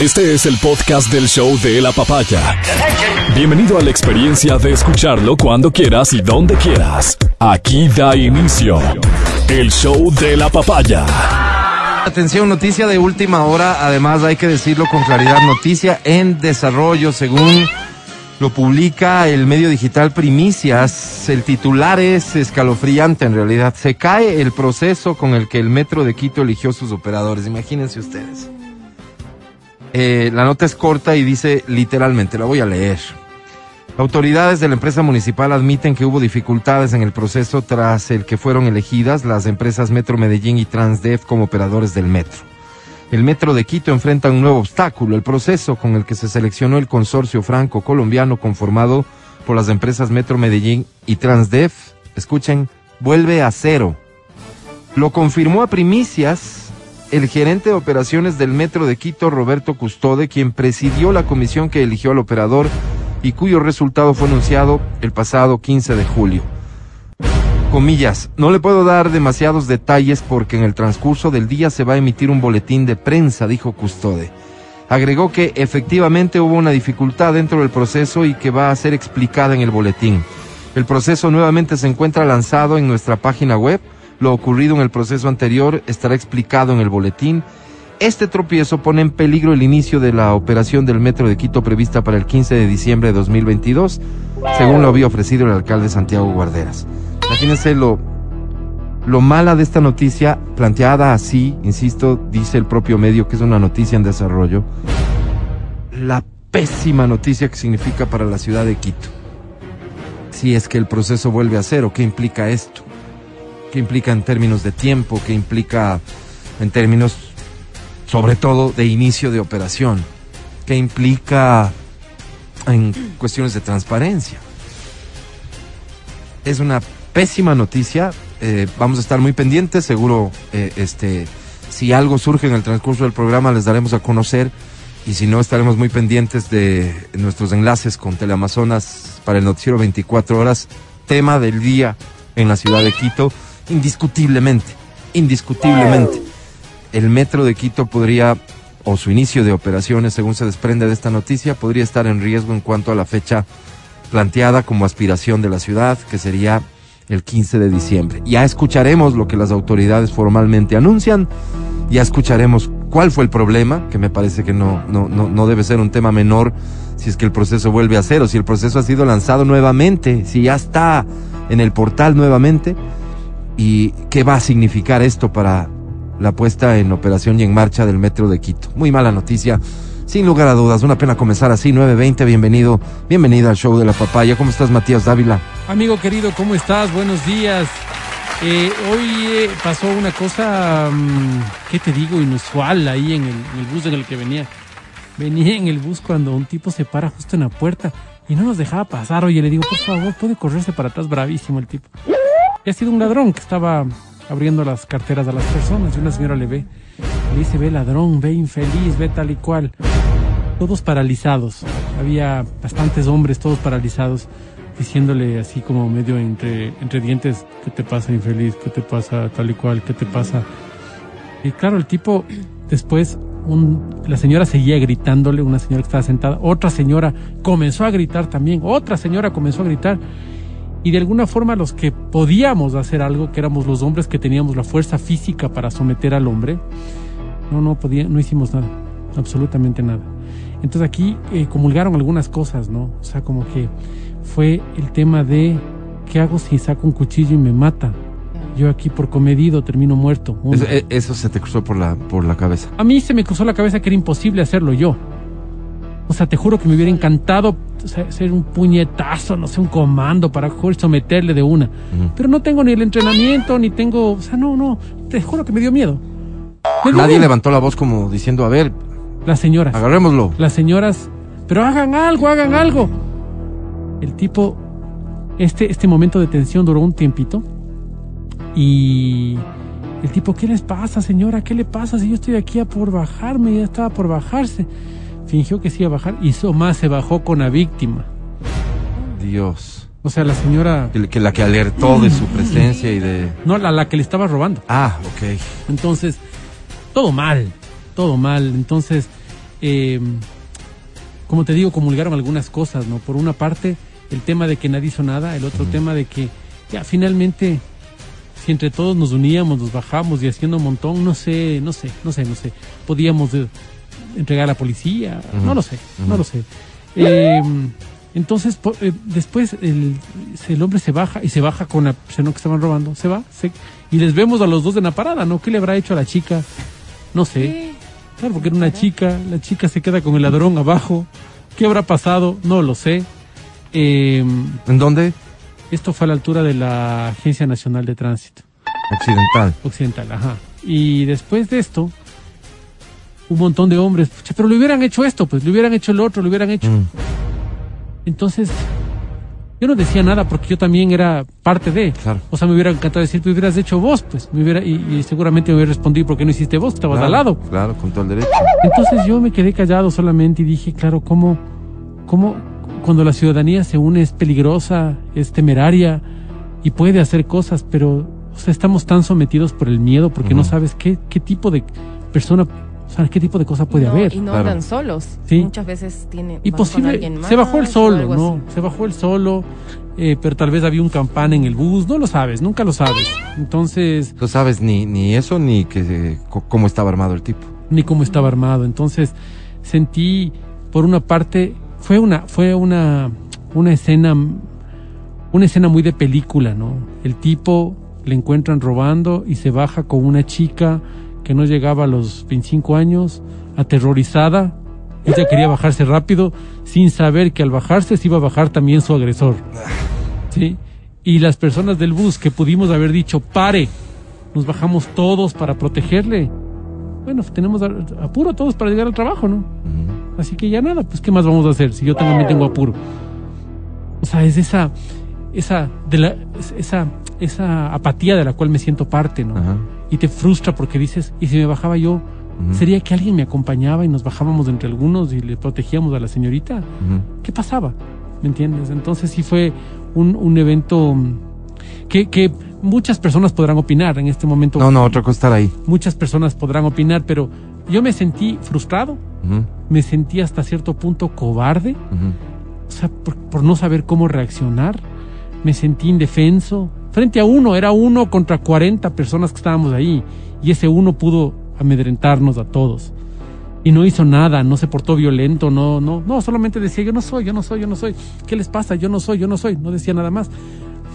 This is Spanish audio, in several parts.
Este es el podcast del show de la papaya. Bienvenido a la experiencia de escucharlo cuando quieras y donde quieras. Aquí da inicio el show de la papaya. Atención, noticia de última hora. Además, hay que decirlo con claridad: noticia en desarrollo, según lo publica el medio digital Primicias. El titular es escalofriante en realidad. Se cae el proceso con el que el Metro de Quito eligió sus operadores. Imagínense ustedes. Eh, la nota es corta y dice literalmente, la voy a leer. Autoridades de la empresa municipal admiten que hubo dificultades en el proceso tras el que fueron elegidas las empresas Metro Medellín y Transdev como operadores del metro. El Metro de Quito enfrenta un nuevo obstáculo, el proceso con el que se seleccionó el consorcio franco-colombiano conformado por las empresas Metro Medellín y Transdev, escuchen, vuelve a cero. Lo confirmó a primicias el gerente de operaciones del Metro de Quito, Roberto Custode, quien presidió la comisión que eligió al operador y cuyo resultado fue anunciado el pasado 15 de julio. Comillas, no le puedo dar demasiados detalles porque en el transcurso del día se va a emitir un boletín de prensa, dijo Custode. Agregó que efectivamente hubo una dificultad dentro del proceso y que va a ser explicada en el boletín. El proceso nuevamente se encuentra lanzado en nuestra página web lo ocurrido en el proceso anterior estará explicado en el boletín. Este tropiezo pone en peligro el inicio de la operación del Metro de Quito prevista para el 15 de diciembre de 2022, según lo había ofrecido el alcalde Santiago Guarderas. Imagínense lo, lo mala de esta noticia, planteada así, insisto, dice el propio medio que es una noticia en desarrollo, la pésima noticia que significa para la ciudad de Quito. Si es que el proceso vuelve a cero, ¿qué implica esto? Qué implica en términos de tiempo, qué implica en términos, sobre todo, de inicio de operación, qué implica en cuestiones de transparencia. Es una pésima noticia, eh, vamos a estar muy pendientes, seguro, eh, este, si algo surge en el transcurso del programa les daremos a conocer y si no estaremos muy pendientes de nuestros enlaces con Teleamazonas para el noticiero 24 horas, tema del día en la ciudad de Quito indiscutiblemente, indiscutiblemente, el metro de Quito podría, o su inicio de operaciones, según se desprende de esta noticia, podría estar en riesgo en cuanto a la fecha planteada como aspiración de la ciudad, que sería el 15 de diciembre. Ya escucharemos lo que las autoridades formalmente anuncian, ya escucharemos cuál fue el problema, que me parece que no, no, no, no debe ser un tema menor si es que el proceso vuelve a cero, si el proceso ha sido lanzado nuevamente, si ya está en el portal nuevamente y qué va a significar esto para la puesta en operación y en marcha del metro de Quito. Muy mala noticia, sin lugar a dudas, una pena comenzar así, 9.20, bienvenido, bienvenida al show de la papaya. ¿Cómo estás, Matías Dávila? Amigo querido, ¿cómo estás? Buenos días. Eh, hoy eh, pasó una cosa, mm, ¿qué te digo? Inusual ahí en el, bus en el que venía. Venía en el bus cuando un tipo se para justo en la puerta y no nos dejaba pasar. Oye, le digo, por favor, puede correrse para atrás, bravísimo el tipo ha sido un ladrón que estaba abriendo las carteras a las personas y una señora le ve. Le dice, ve ladrón, ve infeliz, ve tal y cual. Todos paralizados. Había bastantes hombres, todos paralizados, diciéndole así como medio entre, entre dientes, ¿qué te pasa infeliz? ¿Qué te pasa tal y cual? ¿Qué te pasa? Y claro, el tipo después un, la señora seguía gritándole, una señora que estaba sentada, otra señora comenzó a gritar también, otra señora comenzó a gritar y de alguna forma los que podíamos hacer algo, que éramos los hombres que teníamos la fuerza física para someter al hombre, no, no, podía, no hicimos nada, absolutamente nada. Entonces aquí eh, comulgaron algunas cosas, ¿no? O sea, como que fue el tema de, ¿qué hago si saco un cuchillo y me mata? Yo aquí por comedido termino muerto. Eso, eh, eso, se te cruzó por la, por la cabeza. A mí se me cruzó la cabeza que era imposible hacerlo yo. O sea, te juro que me hubiera encantado ser un puñetazo, no sé, un comando para someterle de una. Pero no tengo ni el entrenamiento, ni tengo, o sea, no, no, te juro que me dio miedo. Nadie levantó la voz como diciendo, a ver. Las señoras. Agarrémoslo. Las señoras, pero hagan algo, hagan algo. El tipo, este, este momento de tensión duró un tiempito. Y el tipo, ¿qué les pasa, señora? ¿Qué le pasa si yo estoy aquí a por bajarme? Ya estaba por bajarse fingió que sí iba a bajar y más se bajó con la víctima. Dios. O sea, la señora... Que, la que alertó de su presencia y de... No, la, la que le estaba robando. Ah, ok. Entonces, todo mal, todo mal. Entonces, eh, como te digo, comulgaron algunas cosas, ¿no? Por una parte, el tema de que nadie hizo nada, el otro tema de que ya finalmente, si entre todos nos uníamos, nos bajamos y haciendo un montón, no sé, no sé, no sé, no sé, podíamos entregar a la policía, no lo sé, no lo sé. Eh, entonces, po- eh, después el, el hombre se baja y se baja con la persona que estaban robando, se va, se- y les vemos a los dos en la parada, ¿no? ¿Qué le habrá hecho a la chica? No sé. Claro, porque era una chica, la chica se queda con el ladrón abajo. ¿Qué habrá pasado? No lo sé. Eh, ¿En dónde? esto fue a la altura de la Agencia Nacional de Tránsito Occidental. Occidental, ajá. Y después de esto, un montón de hombres, "Pucha, pero le hubieran hecho esto, pues le hubieran hecho el otro, le hubieran hecho. Mm. Entonces, yo no decía nada porque yo también era parte de. Claro. O sea, me hubiera encantado decir, tú hubieras hecho vos, pues. Me hubiera, y, y seguramente me hubiera respondido, ¿por qué no hiciste vos? Estabas Claro, al lado. Claro, con todo el derecho. Entonces yo me quedé callado solamente y dije, claro, ¿cómo, cómo cuando la ciudadanía se une es peligrosa, es temeraria y puede hacer cosas, pero o sea, estamos tan sometidos por el miedo porque no sabes qué, qué tipo de persona, o sea, qué tipo de cosa puede no, haber. Y no Claro. andan solos. Sí. Muchas veces tienen. Y van con posible, alguien se bajó el más solo, ¿no? así. Se bajó el solo, eh, pero tal vez había un campán en el bus, no lo sabes, nunca lo sabes. Entonces, No sabes ni, ni eso ni que cómo estaba armado el tipo. ni cómo estaba armado. Entonces sentí, por una parte, fue una, fue una, una escena, una escena muy de película, ¿no? El tipo le encuentran robando y se baja con una chica que no llegaba a los 25 años, aterrorizada. Ella quería bajarse rápido, sin saber que al bajarse se iba a bajar también su agresor. ¿Sí? Y las personas del bus que pudimos haber dicho, pare, nos bajamos todos para protegerle. Bueno, tenemos apuro todos para llegar al trabajo, ¿no? Así que ya nada, pues ¿qué más vamos a hacer si yo también tengo apuro? O sea, es esa, esa, de la, es- esa, esa apatía de la cual me siento parte, ¿no? Ajá. Y te frustra porque dices, ¿y si me bajaba yo? ¿Sería que alguien me acompañaba y nos bajábamos entre algunos y le protegíamos a la señorita? ¿Qué pasaba? ¿Me entiendes? Entonces sí fue un, un evento mm, que, que muchas personas podrán opinar en este momento. No, no, otra cosa estar ahí. Muchas personas podrán opinar, pero yo me sentí frustrado, me sentí hasta cierto punto cobarde, o sea, por, por no saber cómo reaccionar, me sentí indefenso. Frente a uno, era uno contra 40 personas que estábamos ahí, y ese uno pudo amedrentarnos a todos. Y no hizo nada, no se portó violento, no, no, no, solamente decía yo no soy, yo no soy, yo no soy. ¿Qué les pasa? Yo no soy, yo no soy. No decía nada más.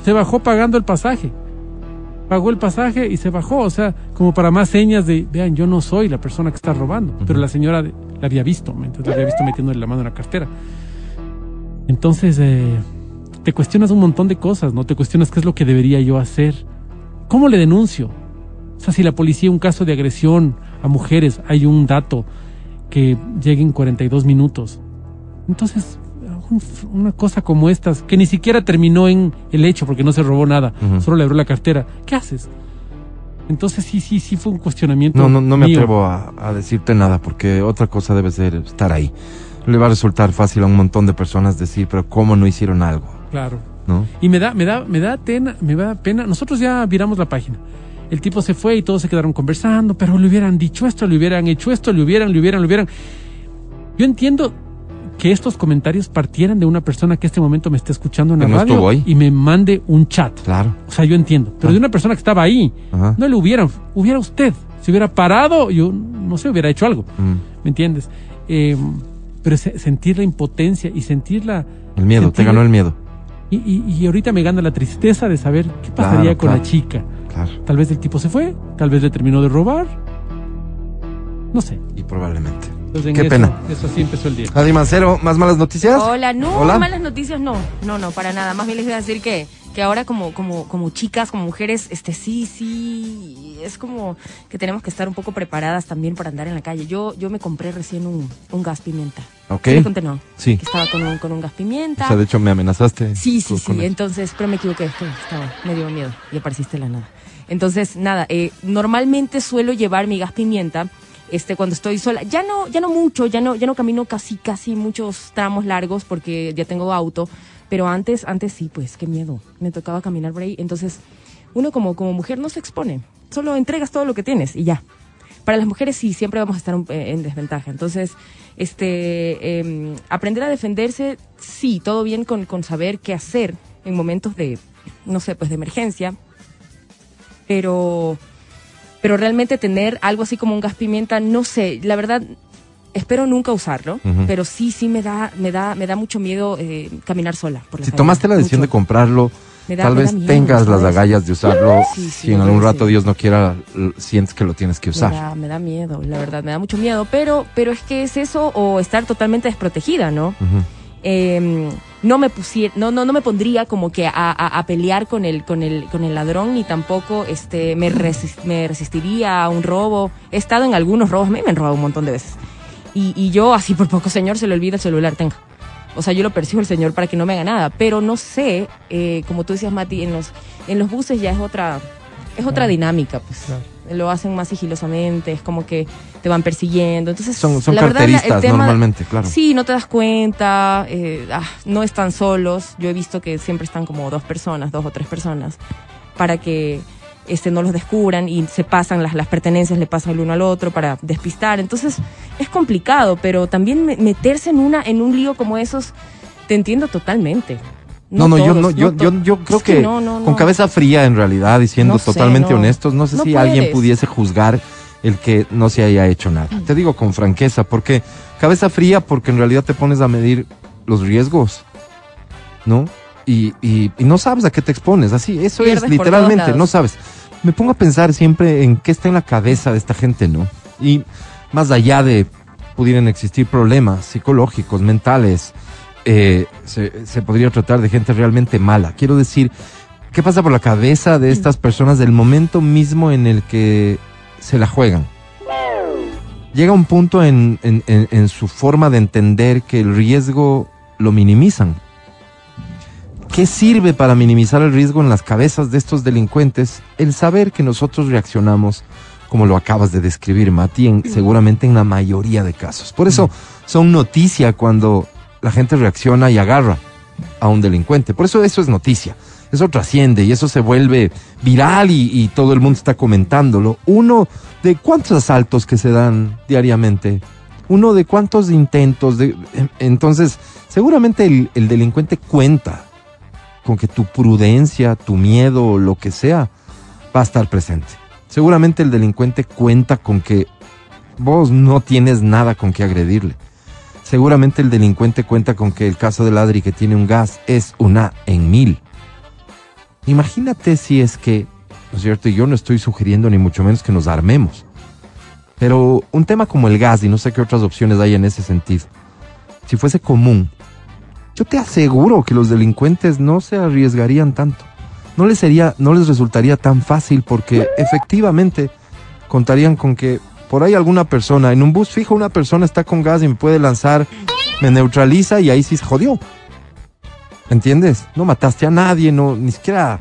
Se bajó pagando el pasaje. Pagó el pasaje y se bajó, o sea, como para más señas de, vean, yo no soy la persona que está robando. Pero la señora la había visto, ¿me entiendes? La había visto metiéndole la mano en la cartera. Entonces, eh, te cuestionas un montón de cosas, ¿no? Te cuestionas qué es lo que debería yo hacer. ¿Cómo le denuncio? O sea, si la policía, un caso de agresión a mujeres, hay un dato que llegue en 42 minutos. Entonces, un- una cosa como estas, que ni siquiera terminó en el hecho porque no se robó nada, solo le abrió la cartera, ¿qué haces? Entonces sí, sí, sí fue un cuestionamiento. No, no, no me mío. atrevo a, a decirte nada porque otra cosa debe ser estar ahí. Le va a resultar fácil a un montón de personas decir, pero ¿cómo no hicieron algo? Claro. ¿No? Y me da, me da, me da pena, me da pena. Nosotros ya viramos la página. El tipo se fue y todos se quedaron conversando, pero le hubieran dicho esto, le hubieran hecho esto, le hubieran, le hubieran, le hubieran. Yo entiendo que estos comentarios partieran de una persona que en este momento me está escuchando en la no radio estuvo ahí. y me mande un chat. Claro. O sea, yo entiendo. Pero Ah. de una persona que estaba ahí, Ajá. no le hubieran, hubiera usted, se hubiera parado, yo no sé, hubiera hecho algo. Mm. ¿Me entiendes? Eh, pero se- sentir la impotencia y sentir la... El miedo, te ganó el miedo. Y, y- y ahorita me gana la tristeza de saber qué pasaría Claro, con claro. la chica. Claro. Tal vez el tipo se fue, tal vez le terminó de robar. No sé. Y probablemente. Entonces, en Qué eso, pena. Eso así empezó el día. Adi Mancero, ¿más malas noticias? Hola, no, Hola. malas noticias no, no, no, para nada. Más bien les voy a decir que, que ahora como, como, como chicas, como mujeres, este sí, sí, es como que tenemos que estar un poco preparadas también para andar en la calle. Yo, yo me compré recién un, un gas pimienta. Ok. ¿Sí conté, no? Sí. Que estaba con un, con un gas pimienta. O sea, de hecho me amenazaste. Sí, sí, sí. eso. Entonces, pero me equivoqué. Estaba, me dio miedo y apareciste la nada. Entonces, nada, eh, normalmente suelo llevar mi gas pimienta este, cuando estoy sola. Ya no, ya no mucho, ya no, ya no camino casi, casi muchos tramos largos porque ya tengo auto. Pero antes, antes sí, pues, qué miedo. Me tocaba caminar por ahí. Entonces, uno como, como mujer no se expone. Solo entregas todo lo que tienes y ya. para las mujeres sí, siempre vamos a estar eh, en desventaja. Entonces, este, em, aprender a defenderse, sí, todo bien con, con saber qué hacer en momentos de, no sé, pues de emergencia, pero, pero realmente tener algo así como un gas pimienta, no sé, la verdad, espero nunca usarlo, pero sí, sí me da, me da, me da mucho miedo eh, caminar sola. Por la Si calle, tomaste la decisión mucho. de comprarlo, da- tal vez miedo, tengas las agallas de usarlo. Sí, sí, si en algún rato Dios no quiera, sientes que lo tienes que Me usar. da, me da miedo, la verdad, me da mucho miedo, pero, pero es que es eso o estar totalmente desprotegida, ¿no? Eh, no me pusiera, no, no, no me pondría como que a, a- a pelear con el, con el, con el ladrón, ni tampoco este me, me resistiría a un robo. He estado en algunos robos, a mí me han robado un montón de veces. Y, y yo así por poco, señor, se le olvida el celular, tenga. O sea, yo lo persigo al señor para que no me haga nada, pero no sé, eh, como tú decías, Mati, en los, en los buses ya es otra, es otra dinámica, pues. Claro. Lo hacen más sigilosamente, es como que te van persiguiendo. Entonces, Son, son la verdad, la- el carteristas tema- normalmente, claro. Sí, no te das cuenta, eh, ah, no están solos. Yo he visto que siempre están como dos personas, dos o tres personas, para que este, no los descubran y se pasan las, las pertenencias, le pasan el uno al otro para despistar. Entonces es complicado, pero también me- meterse en, una, en un lío como esos, te entiendo totalmente. No, no, yo todos, no, yo, yo, yo creo es que, no, no, con cabeza fría en realidad y siendo No sé, totalmente honestos, no sé si alguien pudiese juzgar el que no se haya hecho nada. Te digo con franqueza, porque cabeza fría porque en realidad te pones a medir los riesgos, ¿no? Y, y, y no sabes a qué te expones, así, eso Pierdes es literalmente, no sabes. Me pongo a pensar siempre en qué está en la cabeza de esta gente, ¿no? Y más allá de pudieran existir problemas psicológicos, mentales, eh, se, se podría tratar de gente realmente mala. Quiero decir, ¿qué pasa por la cabeza de estas personas del momento mismo en el que se la juegan? Llega un punto en, en- en- en su forma de entender que el riesgo lo minimizan. ¿Qué sirve para minimizar el riesgo en las cabezas de estos delincuentes? El saber que nosotros reaccionamos como lo acabas de describir, Mati, en- seguramente en la mayoría de casos. Por eso son noticia cuando la gente reacciona y agarra a un delincuente. Por eso eso es noticia. Eso trasciende y eso se vuelve viral y, y todo el mundo está comentándolo. Uno de cuántos asaltos que se dan diariamente. Uno de cuántos intentos. De, en- entonces, seguramente el, el delincuente cuenta con que tu prudencia, tu miedo lo que sea va a estar presente. Seguramente el delincuente cuenta con que vos no tienes nada con que agredirle. Seguramente el delincuente cuenta con que el caso de Ladri que tiene un gas es una en mil. Imagínate si es que, ¿no es cierto? Yo no estoy sugiriendo ni mucho menos que nos armemos. Pero un tema como el gas, y no sé qué otras opciones hay en ese sentido, si fuese común, yo te aseguro que los delincuentes no se arriesgarían tanto. No les sería, no les resultaría tan fácil porque efectivamente contarían con que por ahí alguna persona, en un bus fijo una persona está con gas y me puede lanzar, me neutraliza y ahí sí se jodió. ¿Entiendes? No mataste a nadie, no, ni siquiera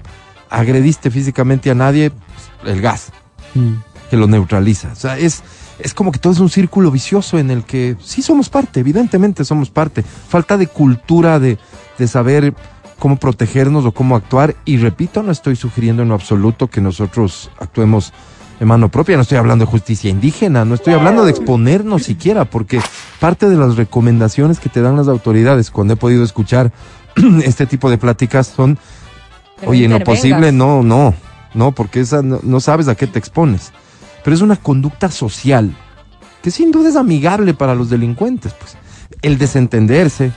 agrediste físicamente a nadie, pues, el gas Mm. que lo neutraliza. O sea, es, es como que todo es un círculo vicioso en el que sí somos parte, evidentemente somos parte. Falta de cultura, de, de saber cómo protegernos o cómo actuar. Y repito, no estoy sugiriendo en lo absoluto que nosotros actuemos en mano propia, no estoy hablando de justicia indígena, no estoy hablando de exponernos siquiera, porque parte de las recomendaciones que te dan las autoridades cuando he podido escuchar este tipo de pláticas son Pero Oye, en lo posible, no, no, no, porque esa no, no sabes a qué te expones. Pero es una conducta social que sin duda es amigable para los delincuentes, pues. El desentenderse,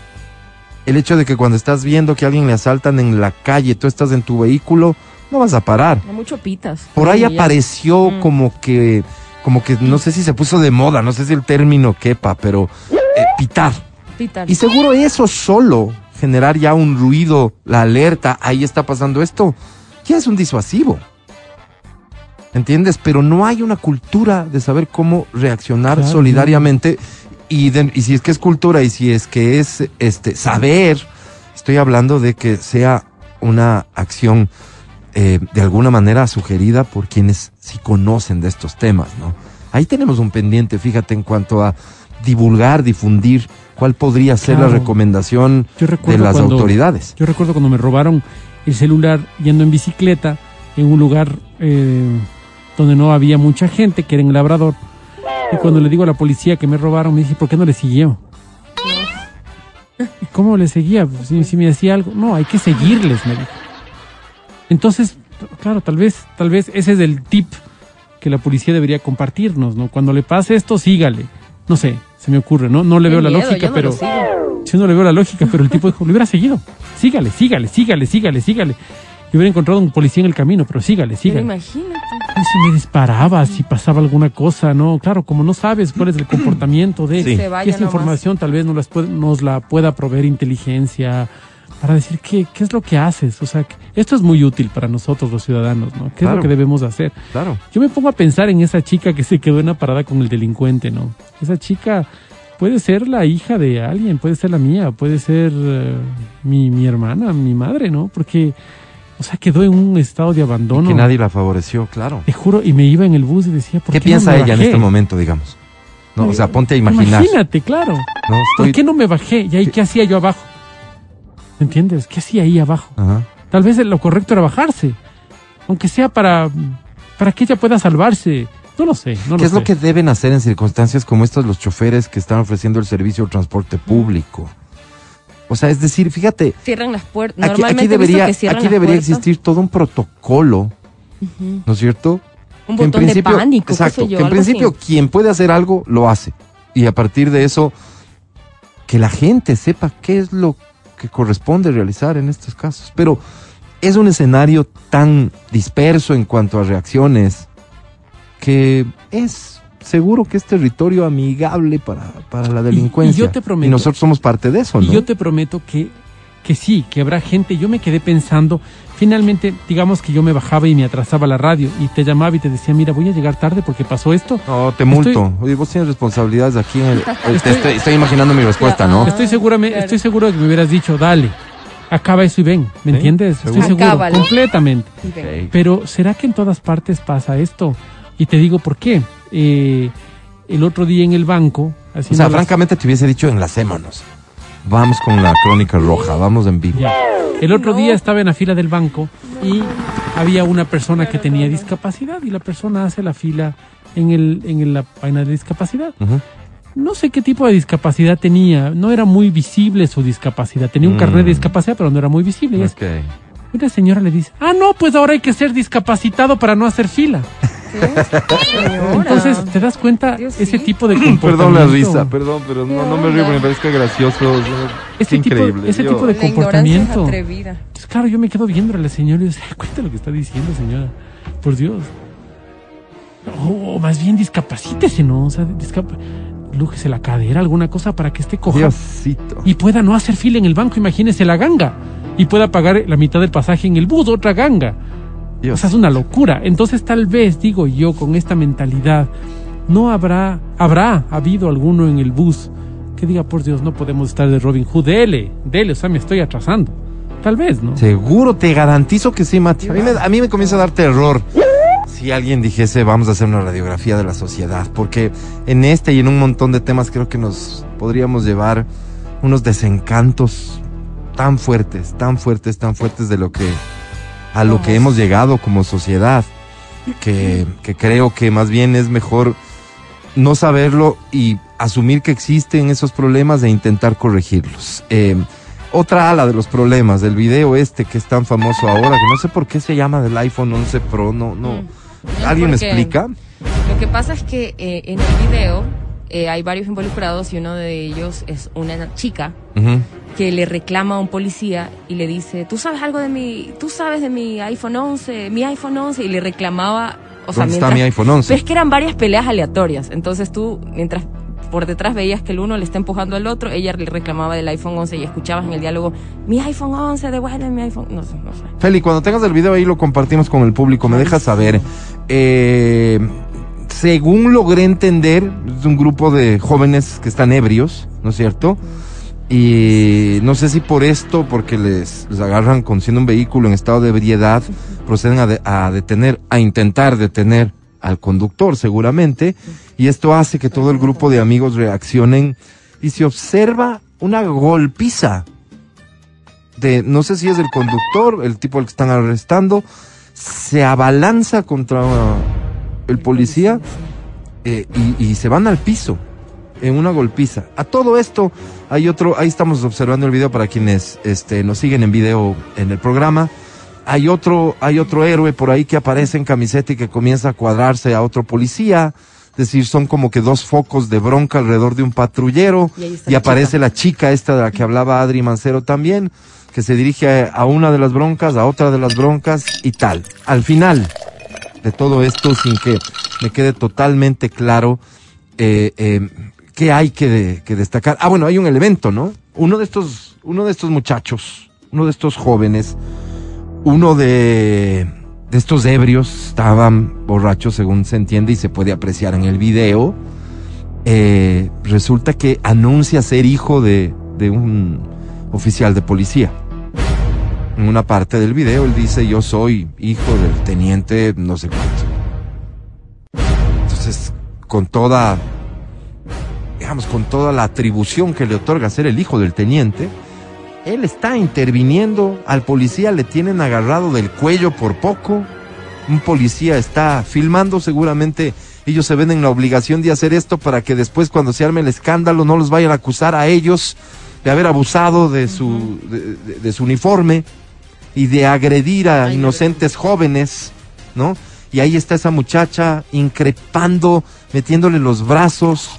el hecho de que cuando estás viendo que a alguien le asaltan en la calle, tú estás en tu vehículo, no vas a parar. Mucho pitas. Por ahí apareció Mm. como que, como que no sé si se puso de moda, no sé si el término quepa, pero eh, pitar. Pitar. Y seguro eso solo, generar ya un ruido, la alerta, ahí está pasando esto, ya es un disuasivo. ¿Entiendes? Pero no hay una cultura de saber cómo reaccionar Claro. solidariamente. Y, de- y si es que es cultura y si es que es este saber, estoy hablando de que sea una acción eh, de alguna manera sugerida por quienes sí conocen de estos temas, ¿no? Ahí tenemos un pendiente, fíjate, en cuanto a divulgar, difundir cuál podría ser la recomendación de las cuando- autoridades. Yo recuerdo cuando me robaron el celular yendo en bicicleta en un lugar eh, donde no había mucha gente, que era en Labrador, Y cuando le digo a la policía que me robaron, me dice, ¿por qué no le siguió? ¿Y ¿Cómo le seguía? Pues, si, si me decía algo, no, hay que seguirles, me dijo. Entonces, claro, tal vez, tal vez ese es el tip que la policía debería compartirnos, ¿no? Cuando le pase esto, sígale. No sé, se me ocurre, ¿no? No le Qué veo la lógica, no pero... lo. Yo no le veo la lógica, pero el tipo dijo, le hubiera seguido. Sígale, sígale, sígale, sígale, sígale. Y hubiera encontrado un policía en el camino, pero sígale, Pero sígale. imagínate. Y si me disparaba, si pasaba alguna cosa, ¿no? Claro, como no sabes cuál es el comportamiento de... Sí. Se vaya Y nomás. información tal vez nos, las puede- nos la pueda proveer inteligencia para decir qué, qué es lo que haces. O sea, que esto es muy útil para nosotros los ciudadanos, ¿no? ¿Qué es lo que debemos hacer? Claro. Yo me pongo a pensar en esa chica que se quedó en la parada con el delincuente, ¿no? Esa chica puede ser la hija de alguien, puede ser la mía, puede ser eh, mi, mi hermana, mi madre, ¿no? Porque, o sea, quedó en un estado de abandono. Que nadie la favoreció, claro. Te juro, y me iba en el bus y decía, ¿por ¿Qué qué, piensa no me ella en este momento, digamos? No, o sea, ponte a imaginar. Imagínate, claro. No, ¿Por qué no me bajé? ¿Y ahí qué hacía yo abajo? ¿Me entiendes? ¿Qué hacía ahí abajo? Ajá. Tal vez lo correcto era bajarse. Aunque sea para, para que ella pueda salvarse. No lo sé, no ¿Qué lo es sé. lo que deben hacer en circunstancias como estas los choferes que están ofreciendo el servicio de transporte público? O sea, es decir, fíjate, Cierran las puertas. aquí, Normalmente aquí debería, aquí debería existir todo un protocolo, ¿no es cierto? un Que en botón de pánico. Exacto, yo, que en así. principio quien puede hacer algo, lo hace. Y a partir de eso, que la gente sepa qué es lo que corresponde realizar en estos casos. Pero es un escenario tan disperso en cuanto a reacciones que es seguro que es territorio amigable para, para la delincuencia. yo te prometo- Y nosotros somos parte de eso, Y ¿no? yo te prometo que, que sí, que habrá gente. Yo me quedé pensando, finalmente, digamos que yo me bajaba y me atrasaba la radio y te llamaba y te decía, mira, voy a llegar tarde porque pasó esto. No, te multo. Oye, vos tienes responsabilidades aquí en el... el- estoy, estoy imaginando mi respuesta, ¿no? Estoy, segura, me- estoy seguro de que me hubieras dicho, dale, acaba eso y ven. ¿Me Sí, entiendes? seguro. Estoy seguro, Acábalo. completamente. Y. Pero ¿será que en todas partes pasa esto? Y te digo por qué. Eh, el otro día en el banco, O sea, las- francamente te hubiese dicho enlacémonos. Vamos con la crónica roja, vamos en vivo. Ya. El otro No. día estaba en la fila del banco y había una persona que tenía discapacidad y la persona hace la fila en, el, en la página de discapacidad. No sé qué tipo de discapacidad tenía, no era muy visible su discapacidad. Tenía un Mm. carnet de discapacidad, pero no era muy visible. Y es- Ok. y la señora le dice, ah, no, pues ahora hay que ser discapacitado para no hacer fila. Señora. Entonces, ¿te das cuenta Dios, ese sí. tipo de comportamiento? Perdón la risa, perdón, pero no, ¿Qué no me río, me parece gracioso. Tipo- increíble. ese Yo- tipo de La ignorancia es comportamiento. atrevida. Entonces, claro, yo me quedo viendo a la señora y digo, "Se cuenta lo que está diciendo, señora. Por Dios. O más bien discapacítese, ¿no? O sea, discap- lújese la cadera, alguna cosa para que esté coja. Diosito. Y pueda no hacer fila en el banco, imagínese la ganga. Y pueda pagar la mitad del pasaje en el bus, otra ganga. O sea, es una locura. Entonces, tal vez, digo yo, con esta mentalidad, no habrá, habrá habido alguno en el bus que diga, por Dios, no podemos estar de Robin Hood, dele, dele, o sea, me estoy atrasando. Tal vez, ¿no? Seguro, te garantizo que sí, Mati. A mí, me, a mí me comienza a dar terror si alguien dijese vamos a hacer una radiografía de la sociedad, porque en este y en un montón de temas creo que nos podríamos llevar unos desencantos tan fuertes, tan fuertes, tan fuertes de lo que a lo que hemos llegado como sociedad, que, que creo que más bien es mejor no saberlo y asumir que existen esos problemas e intentar corregirlos. Eh, otra ala de los problemas del video este que es tan famoso ahora, que no sé por qué se llama del iPhone 11 Pro, no, no. Mm. ¿Alguien me explica? Lo que pasa es que eh, en el video eh, hay varios involucrados y uno de ellos es una chica Ujú. que le reclama a un policía y le dice, ¿tú sabes algo de mi, tú sabes de mi iPhone 11, mi iPhone 11? Y le reclamaba, o sea, ¿Dónde está mientras- mi iPhone 11? Ves que eran varias peleas aleatorias, entonces tú, mientras por detrás veías que el uno le está empujando al otro, ella le reclamaba del iPhone 11 y escuchabas en el diálogo, mi iPhone 11, devuelve mi iPhone, no sé, no sé. Feli, cuando tengas el video ahí lo compartimos con el público, me dejas saber. Eh, según logré entender, es un grupo de jóvenes que están ebrios, ¿no es cierto? Y no sé si por esto, porque les, les agarran conduciendo un vehículo en estado de ebriedad, proceden a, de- a detener, a intentar detener al conductor seguramente, y esto hace que todo el grupo de amigos reaccionen y se observa una golpiza de, no sé si es el conductor, el tipo al que están arrestando, se abalanza contra el policía eh, y, y se van al piso en una golpiza. A todo esto hay otro, ahí estamos observando el video para quienes este, nos siguen en video en el programa. Hay otro, hay otro héroe por ahí que aparece en camiseta y que comienza a cuadrarse a otro policía. Es decir, son como que dos focos de bronca alrededor de un patrullero. Y la aparece chica. la chica esta de la que hablaba Adri Mancero también, que se dirige a, a una de las broncas, a otra de las broncas y tal. Al final de todo esto, sin que me quede totalmente claro eh, eh, qué hay que, de- que destacar. Ah, bueno, hay un elemento, ¿no? Uno de estos, uno de estos muchachos, uno de estos jóvenes, uno de, estos ebrios, estaban borrachos según se entiende y se puede apreciar en el video. Eh, resulta que anuncia ser hijo de un oficial de policía. En una parte del video él dice yo soy hijo del teniente no sé cuánto. Entonces, con toda, digamos, con toda la atribución que le otorga ser el hijo del teniente, él está interviniendo, al policía le tienen agarrado del cuello por poco, un policía está filmando, seguramente ellos se ven en la obligación de hacer esto para que después cuando se arme el escándalo no los vayan a acusar a ellos de haber abusado de su, de, de- de su uniforme y de agredir a Ay, inocentes jóvenes, ¿no? Y ahí está esa muchacha increpando, metiéndole los brazos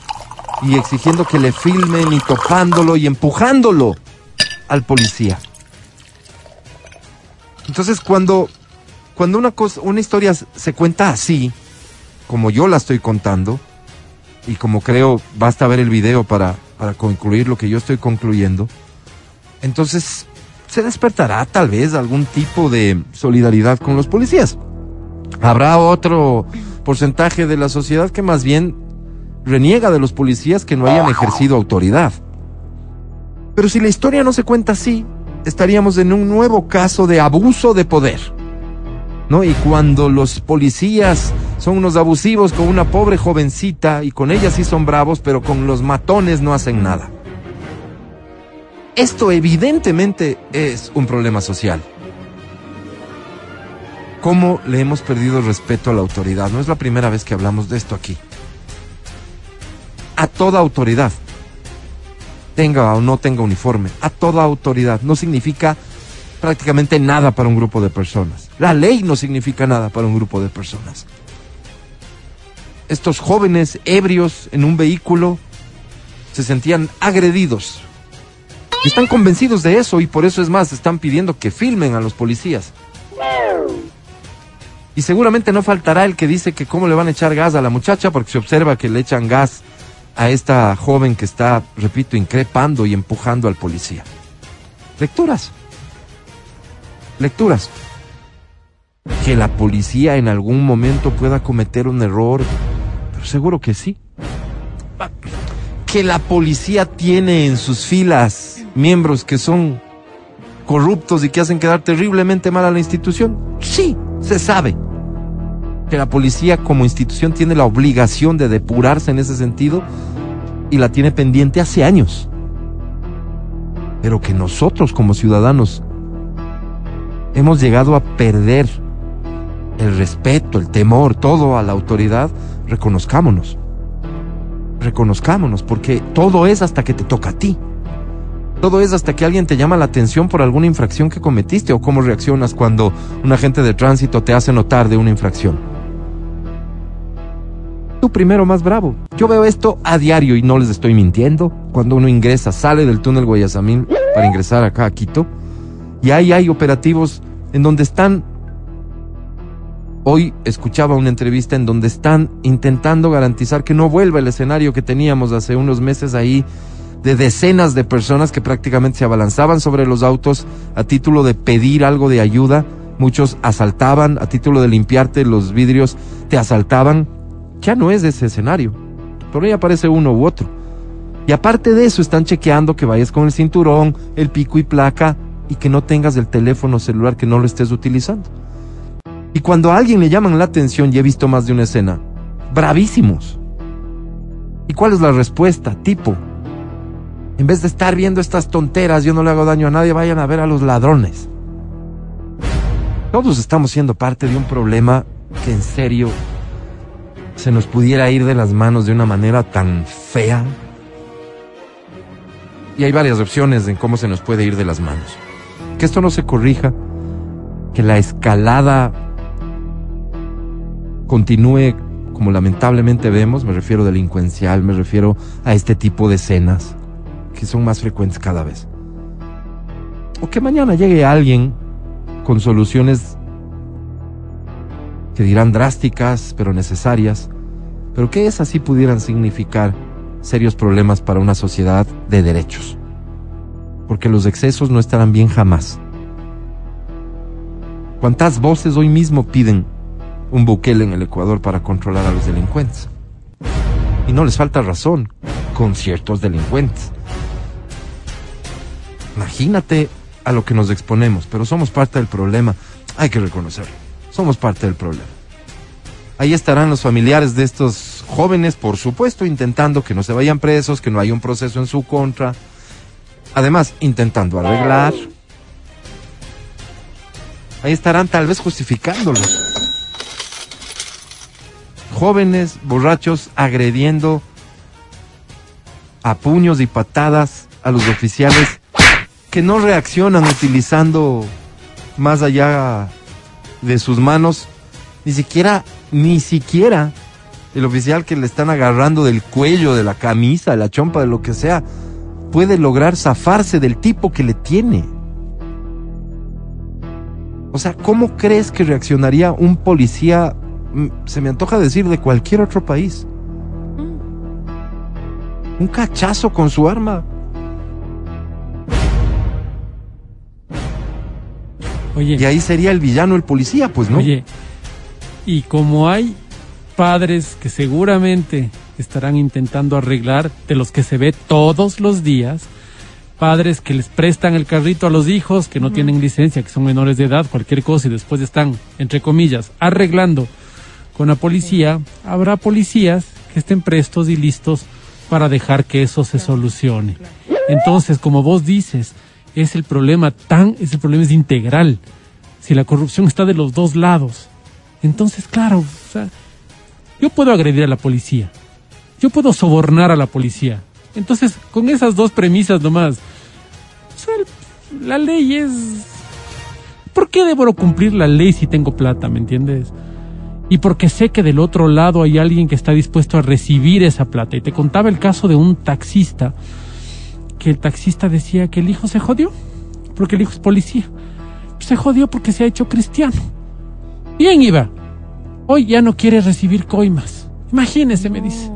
y exigiendo que le filmen y topándolo y empujándolo al policía. Entonces cuando, cuando una cosa, una historia se cuenta así, como yo la estoy contando, y como creo basta ver el video para, para concluir lo que yo estoy concluyendo, entonces se despertará tal vez algún tipo de solidaridad con los policías. Habrá otro porcentaje de la sociedad que más bien reniega de los policías que no hayan ejercido autoridad. Pero si la historia no se cuenta así, estaríamos en un nuevo caso de abuso de poder. ¿No? Y cuando los policías son unos abusivos con una pobre jovencita y con ella sí son bravos, pero con los matones no hacen nada. Esto evidentemente es un problema social. ¿Cómo le hemos perdido respeto a la autoridad? No es la primera vez que hablamos de esto aquí. A toda autoridad, tenga o no tenga uniforme, a toda autoridad, no significa prácticamente nada para un grupo de personas. La ley no significa nada para un grupo de personas. Estos jóvenes ebrios en un vehículo se sentían agredidos. Y están convencidos de eso y por eso es más, están pidiendo que filmen a los policías. Y seguramente no faltará el que dice que cómo le van a echar gas a la muchacha porque se observa que le echan gas a esta joven que está, repito, increpando y empujando al policía. Lecturas. Lecturas. Que la policía en algún momento pueda cometer un error, pero seguro que sí. Que la policía tiene en sus filas miembros que son corruptos y que hacen quedar terriblemente mal a la institución. Sí, se sabe. Que la policía como institución tiene la obligación de depurarse en ese sentido y la tiene pendiente hace años. Pero que nosotros como ciudadanos hemos llegado a perder el respeto, el temor, todo a la autoridad, reconozcámonos. Reconozcámonos, porque todo es hasta que te toca a ti. Todo es hasta que alguien te llama la atención por alguna infracción que cometiste o cómo reaccionas cuando un agente de tránsito te hace notar de una infracción. Tú primero más bravo. Yo veo esto a diario y no les estoy mintiendo. Cuando uno ingresa, sale del túnel Guayasamín para ingresar acá a Quito. Y ahí hay operativos en donde están... Hoy escuchaba una entrevista en donde están intentando garantizar que no vuelva el escenario que teníamos hace unos meses ahí de decenas de personas que prácticamente se abalanzaban sobre los autos a título de pedir algo de ayuda. Muchos asaltaban a título de limpiarte los vidrios, te asaltaban. Ya no es ese escenario. Por ahí aparece uno u otro. Y aparte de eso, están chequeando que vayas con el cinturón, el pico y placa y que no tengas el teléfono celular que no lo estés utilizando. Y cuando a alguien le llaman la atención, y he visto más de una escena, bravísimos. ¿Y cuál es la respuesta? Tipo, en vez de estar viendo estas tonteras, yo no le hago daño a nadie, vayan a ver a los ladrones. Todos estamos siendo parte de un problema que en serio se nos pudiera ir de las manos de una manera tan fea. Y hay varias opciones en cómo se nos puede ir de las manos. Que esto no se corrija, que la escalada continúe como lamentablemente vemos, me refiero delincuencial, me refiero a este tipo de escenas que son más frecuentes cada vez. O que mañana llegue alguien con soluciones que dirán drásticas, pero necesarias, pero que esas sí pudieran significar serios problemas para una sociedad de derechos. Porque los excesos no estarán bien jamás. ¿Cuántas voces hoy mismo piden un buquel en el Ecuador para controlar a los delincuentes? Y no les falta razón con ciertos delincuentes. Imagínate a lo que nos exponemos, pero somos parte del problema. Hay que reconocerlo. Somos parte del problema. Ahí estarán los familiares de estos jóvenes, por supuesto, intentando que no se vayan presos, que no haya un proceso en su contra. Además, intentando arreglar. Ahí estarán tal vez justificándolos. Jóvenes, borrachos, agrediendo a puños y patadas a los oficiales que no reaccionan utilizando más allá de sus manos, ni siquiera, ni siquiera el oficial que le están agarrando del cuello, de la camisa, de la chompa, de lo que sea, puede lograr zafarse del tipo que le tiene. O sea, ¿cómo crees que reaccionaría un policía, se me antoja decir, de cualquier otro país? Un cachazo con su arma. Oye, Y ahí sería el villano el policía, pues no. oye, y como hay padres que seguramente estarán intentando arreglar, de los que se ve todos los días, padres que les prestan el carrito a los hijos que no tienen licencia, que son menores de edad, cualquier cosa, y después están, entre comillas, arreglando con la policía, habrá policías que estén prestos y listos para dejar que eso se solucione. Entonces, como vos dices, es el problema tan, es el problema es integral. Si la corrupción está de los dos lados, entonces, claro, o sea, yo puedo agredir a la policía, yo puedo sobornar a la policía. Entonces, con esas dos premisas nomás, o sea, el- la ley es... ¿Por qué debo cumplir la ley si tengo plata, me entiendes? Y porque sé que del otro lado hay alguien que está dispuesto a recibir esa plata. Y te contaba el caso de un taxista, que el taxista decía que el hijo se jodió, porque el hijo es policía. Se jodió porque se ha hecho cristiano. Bien iba. Hoy ya no quiere recibir coimas. Imagínese, me dice.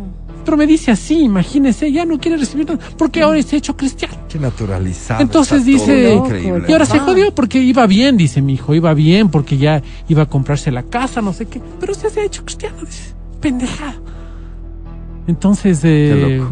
Me dice así, imagínese, ya no quiere recibir nada, porque ahora se ha hecho cristiano. Qué naturalizado. Entonces dice, increíble. y ahora se Ah. jodió porque iba bien, dice mi hijo, iba bien porque ya iba a comprarse la casa, no sé qué, pero usted se ha hecho cristiano, dice, pendejada. Entonces, eh, loco.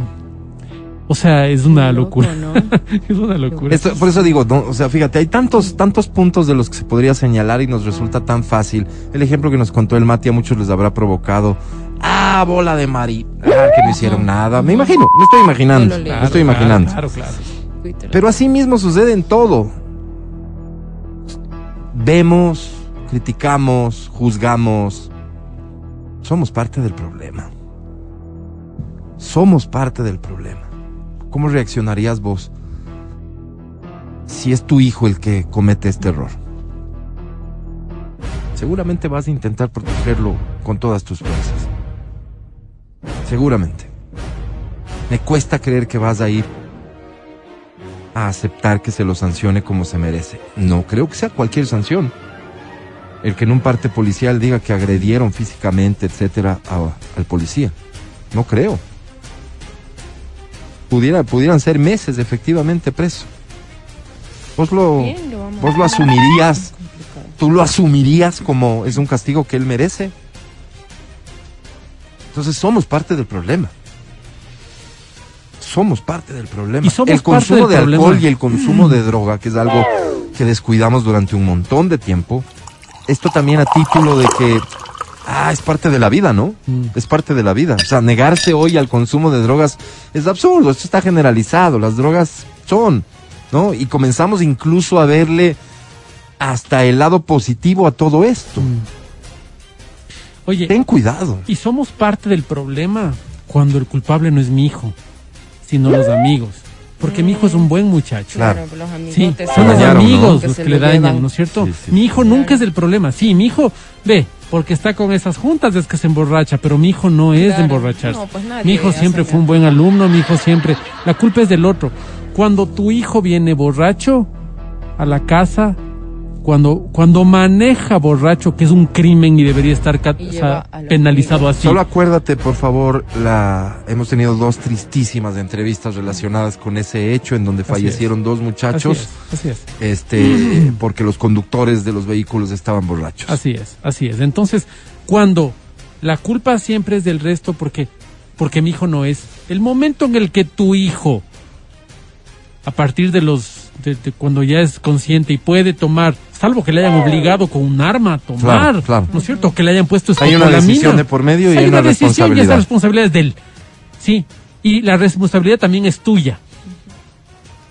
o sea, es una Loco, locura, ¿no? es una locura. Esto- por eso digo, no, o sea, fíjate, hay tantos, tantos puntos de los que se podría señalar y nos resulta tan fácil. El ejemplo que nos contó el Mati a muchos les habrá provocado. Ah, bola de Mari. Ah, que no hicieron nada. Me imagino, me estoy imaginando. Me estoy imaginando. Claro, claro. Pero así mismo sucede en todo. Vemos, criticamos, juzgamos. Somos parte del problema. Somos parte del problema. ¿Cómo reaccionarías vos si es tu hijo el que comete este error? Seguramente vas a intentar protegerlo con todas tus fuerzas. Seguramente. Me cuesta creer que vas a ir a aceptar que se lo sancione como se merece. No creo que sea cualquier sanción. El que en un parte policial diga que agredieron físicamente, etcétera, a- al policía. No creo. Pudiera, pudieran ser meses efectivamente preso. Vos lo, Bien, lo vos lo asumirías, tú lo asumirías como es un castigo que él merece. Entonces somos parte del problema. Somos parte del problema. Somos el consumo de alcohol problema. y el consumo de droga, que es algo que descuidamos durante un montón de tiempo. Esto también a título de que, ah, es parte de la vida, ¿no? Mm. Es parte de la vida. O sea, negarse hoy al consumo de drogas es absurdo. Esto está generalizado. Las drogas son, ¿no? Y comenzamos incluso a verle hasta el lado positivo a todo esto. Oye, Ten cuidado. y somos parte del problema cuando el culpable no es mi hijo, sino los amigos. Porque mi hijo es un buen muchacho. Claro. Claro, los amigos Sí, te son los amigos que los que le dañan, llevan. ¿no es cierto? Sí, sí. Mi hijo nunca es el problema. Sí, mi hijo, ve, porque está con esas juntas es que se emborracha, pero mi hijo no es de emborracharse. No, pues mi hijo siempre fue un buen alumno, mi hijo siempre. La culpa es del otro. Cuando tu hijo viene borracho a la casa, cuando, cuando maneja borracho, que es un crimen y debería estar Y o sea, penalizado así. Solo acuérdate, por favor, la hemos tenido dos tristísimas entrevistas relacionadas con ese hecho en donde Así fallecieron dos Así muchachos, es, así es. este, porque los conductores de los vehículos estaban borrachos. Así es, así es. Entonces, cuando la culpa siempre es del resto porque porque mi hijo no es el momento en el que tu hijo a partir de los de, de cuando ya es consciente y puede tomar, salvo que le hayan obligado con un arma a tomar, Claro, claro. ¿no es cierto? Que le hayan puesto Hay una decisión de por medio y hay hay una decisión y esa responsabilidad. responsabilidad es de él. Sí, y la responsabilidad también es tuya.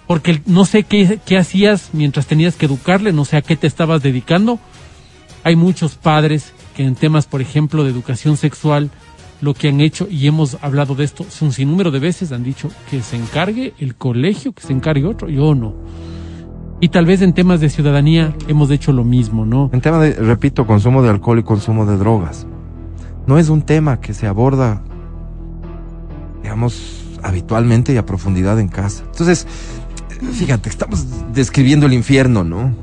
Porque no sé qué, qué hacías mientras tenías que educarle, no sé a qué te estabas dedicando. Hay muchos padres que en temas, por ejemplo, de educación sexual, lo que han hecho, y hemos hablado de esto un sinnúmero de veces, han dicho que se encargue el colegio, que se encargue otro, yo no. Y tal vez en temas de ciudadanía hemos hecho lo mismo, ¿no? En tema de, repito, consumo de alcohol y consumo de drogas. No es un tema que se aborda, digamos, habitualmente y a profundidad en casa. Entonces, fíjate, estamos describiendo el infierno, ¿no?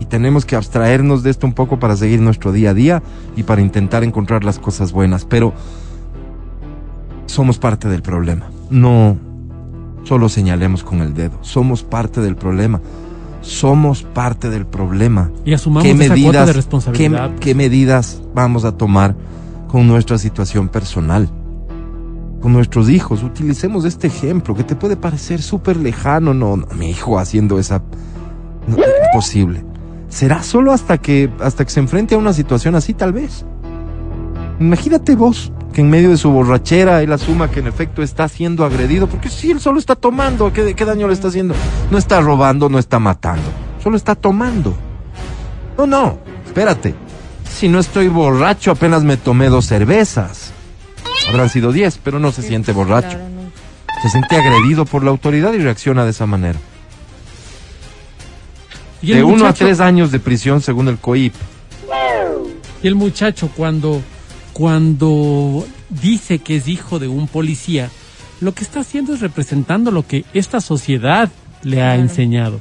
Y tenemos que abstraernos de esto un poco para seguir nuestro día a día y para intentar encontrar las cosas buenas. Pero somos parte del problema. No solo señalemos con el dedo. Somos parte del problema. Somos parte del problema. Y asumamos ¿Qué esa cuota medidas, de responsabilidad. qué, qué medidas vamos a tomar con nuestra situación personal? Con nuestros hijos. Utilicemos este ejemplo que te puede parecer súper lejano. No, no, mi hijo haciendo esa... No, imposible. Será solo hasta que, hasta que se enfrente a una situación así, tal vez. Imagínate vos que en medio de su borrachera él asuma que en efecto está siendo agredido, porque si él solo está tomando, ¿qué, qué daño le está haciendo? No está robando, no está matando, solo está tomando. No, no, espérate. Si no estoy borracho, apenas me tomé dos cervezas. Habrán sido diez, pero no se siente borracho. Se siente agredido por la autoridad y reacciona de esa manera. De uno a tres años de prisión según el COIP. Y el muchacho cuando, cuando dice que es hijo de un policía, lo que está haciendo es representando lo que esta sociedad le ha enseñado.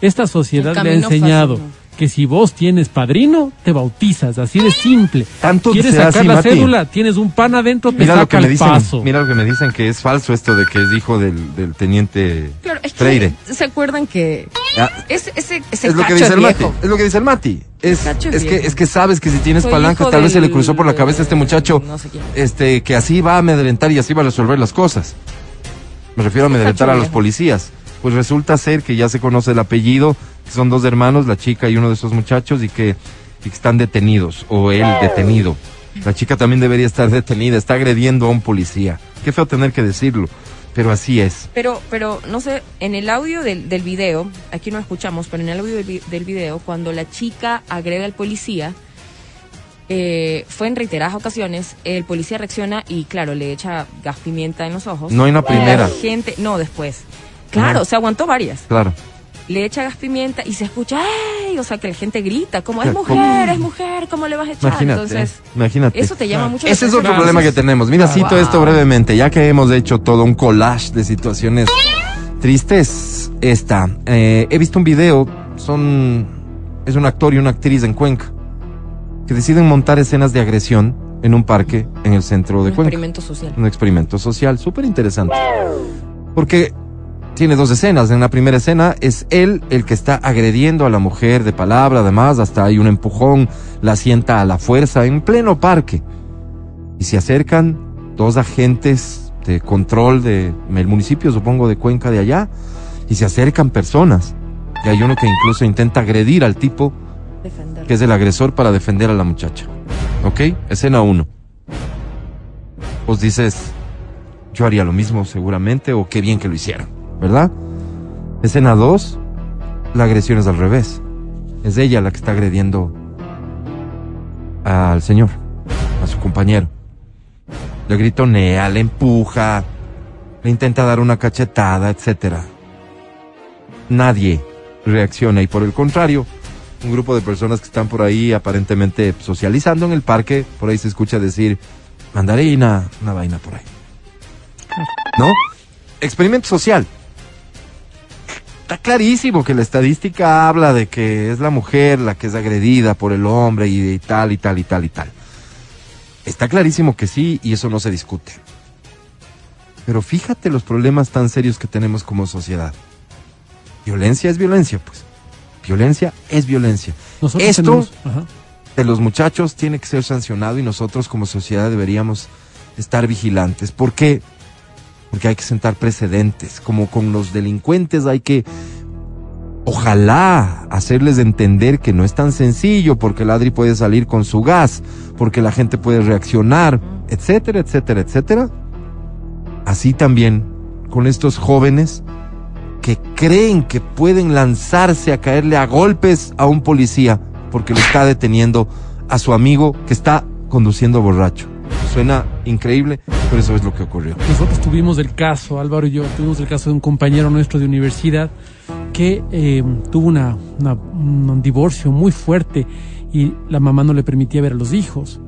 Esta sociedad le ha enseñado. fácil, que si vos tienes padrino, te bautizas, así de simple. Tanto ¿Quieres sacar así, la Mati. cédula? Tienes un pan adentro, te Mira lo que me el dicen, paso. mira lo que me dicen que es falso esto de que es hijo del, del teniente Claro, es que Freire. se acuerdan que Ah, ese, ese, ese es lo que dice es el Mati, es lo que dice el Mati. Es, es es que es que sabes que si tienes Soy palanca tal vez se le cruzó por la cabeza a este muchacho no sé quién. este que así va a amedrentar y así va a resolver las cosas. Me refiero a amedrentar a los policías. Pues resulta ser que ya se conoce el apellido, que son dos hermanos, la chica y uno de esos muchachos y que, y que están detenidos o él detenido. La chica también debería estar detenida, está agrediendo a un policía. Qué feo tener que decirlo, pero así es. Pero, pero, no sé, en el audio del, del video, aquí no escuchamos, pero en el audio del, vi- del video, cuando la chica agrega al policía, eh, fue en reiteradas ocasiones, el policía reacciona y, claro, le echa gas pimienta en los ojos. No en la primera. La gente, no, después. Claro, No. se aguantó varias. Claro. Le echa gas pimienta y se escucha, ¡ay! O sea, que la gente grita, como es mujer, es mujer, ¿cómo le vas a echar? Imagínate, Entonces, imagínate. eso te llama Claro. mucho la Ese es otro problema que tenemos. Mira, cito Wow. esto brevemente, ya que hemos hecho todo un collage de situaciones tristes. Esta, eh, he visto un video, son, es un actor y una actriz en Cuenca, que deciden montar escenas de agresión en un parque en el centro de Un Cuenca. experimento social. Un experimento social, súper interesante. Porque tiene dos escenas. En la primera escena es él el que está agrediendo a la mujer de palabra, además, hasta hay un empujón, la sienta a la fuerza en pleno parque. Y se acercan dos agentes de control de el municipio, supongo, de Cuenca de allá, y se acercan personas. Y hay uno que incluso intenta agredir al tipo que es el agresor para defender a la muchacha. ¿Ok? Escena 1. Vos dices, yo haría lo mismo seguramente, o qué bien que lo hicieron, ¿verdad? Escena 2, la agresión es al revés. Es ella la que está agrediendo al señor, a su compañero. Le gritonea, le empuja, le intenta dar una cachetada, etcétera. Nadie reacciona y por el contrario, un grupo de personas que están por ahí aparentemente socializando en el parque, por ahí se escucha decir mandarina, una vaina por ahí. ¿No? Experimento social. Está clarísimo que la estadística habla de que es la mujer la que es agredida por el hombre y, y tal y tal y tal y tal. Está clarísimo que sí y eso no se discute. Pero fíjate los problemas tan serios que tenemos como sociedad. Violencia es violencia, pues. Violencia es violencia. Nosotros Esto tenemos- ajá. de los muchachos tiene que ser sancionado y nosotros como sociedad deberíamos estar vigilantes. ¿Por qué? Porque hay que sentar precedentes. Como con los delincuentes hay que, ojalá, hacerles entender que no es tan sencillo, porque el Adri puede salir con su gas, porque la gente puede reaccionar, etcétera, etcétera, etcétera. Así también con estos jóvenes que creen que pueden lanzarse a caerle a golpes a un policía porque lo está deteniendo a su amigo que está conduciendo borracho. Suena increíble, pero eso es lo que ocurrió. Nosotros tuvimos el caso, Álvaro y yo, tuvimos el caso de un compañero nuestro de universidad que eh, tuvo una, una- un divorcio muy fuerte y la mamá no le permitía ver a los hijos.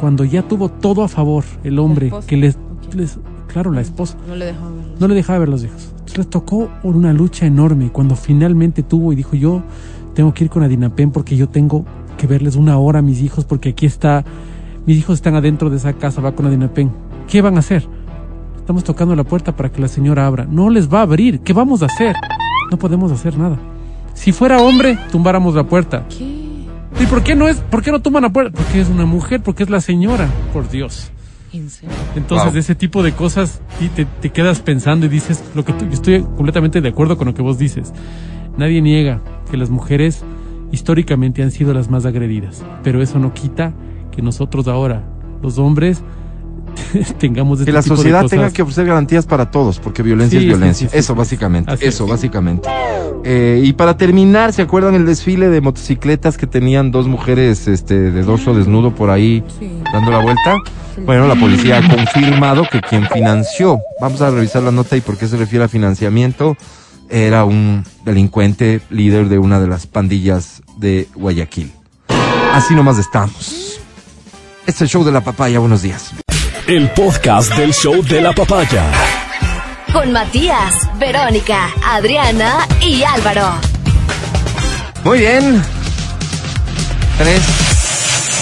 Cuando ya tuvo todo a favor, el hombre que les, claro, la esposa, No le dejaba ver. no le dejaba ver los hijos. Entonces les tocó una lucha enorme. Cuando finalmente tuvo y dijo, yo tengo que ir con Adinapen porque yo tengo que verles una hora a mis hijos porque aquí está, mis hijos están adentro de esa casa, va con Adinapen. ¿Qué van a hacer? Estamos tocando la puerta para que la señora abra. No les va a abrir. ¿Qué vamos a hacer? No podemos hacer nada. Si fuera hombre, tumbáramos la puerta. ¿Qué? ¿Y por qué no es? ¿Por qué no tumban la puerta? Porque es una mujer, porque es la señora. Por Dios. Entonces, Wow. ese tipo de cosas y te, te quedas pensando y dices lo que tú- yo estoy completamente de acuerdo con lo que vos dices. Nadie niega que las mujeres históricamente han sido las más agredidas, pero eso no quita que nosotros ahora, los hombres, tengamos este Que la tipo de sociedad cosas. tenga que ofrecer garantías para todos, porque violencia Sí, es violencia. sí, sí, eso sí. básicamente, Así eso es. básicamente. Eh, y para terminar, ¿se acuerdan el desfile de motocicletas que tenían dos mujeres este, de dorso desnudo por ahí Sí. dando la vuelta? Bueno, la policía ha confirmado que quien financió, vamos a revisar la nota y por qué se refiere a financiamiento, era un delincuente líder de una de las pandillas de Guayaquil. Así nomás estamos. Este es el show de la papaya, buenos días. El podcast del show de la papaya. Con Matías, Verónica, Adriana y Álvaro. Muy bien. Tres,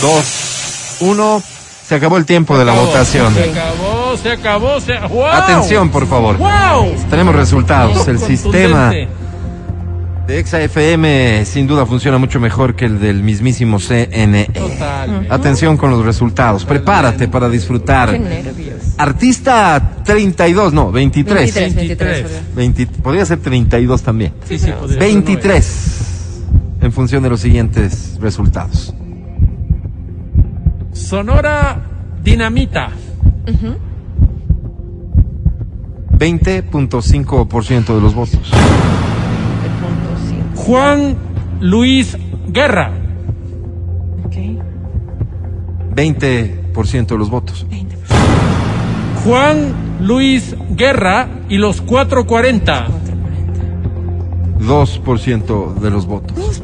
dos, uno. Se acabó el tiempo de la acabó, votación. Se acabó, se acabó, se ¡Wow! Atención, por favor. ¡Wow! Tenemos resultados. El Contundente. sistema de Exa FM sin duda funciona mucho mejor que el del mismísimo CNE. Total. Atención con los resultados. Prepárate para Qué disfrutar. nervios. Artista 32, no, 23. 23, 23. 23. 20 podría ser 32 también. Sí, sí, podría ser 23 en función de los siguientes resultados. Sonora Dinamita. 20.5% de los votos. Juan Luis Guerra. Ok. 20% de los votos. Juan Luis Guerra y los 440. 2% de los votos.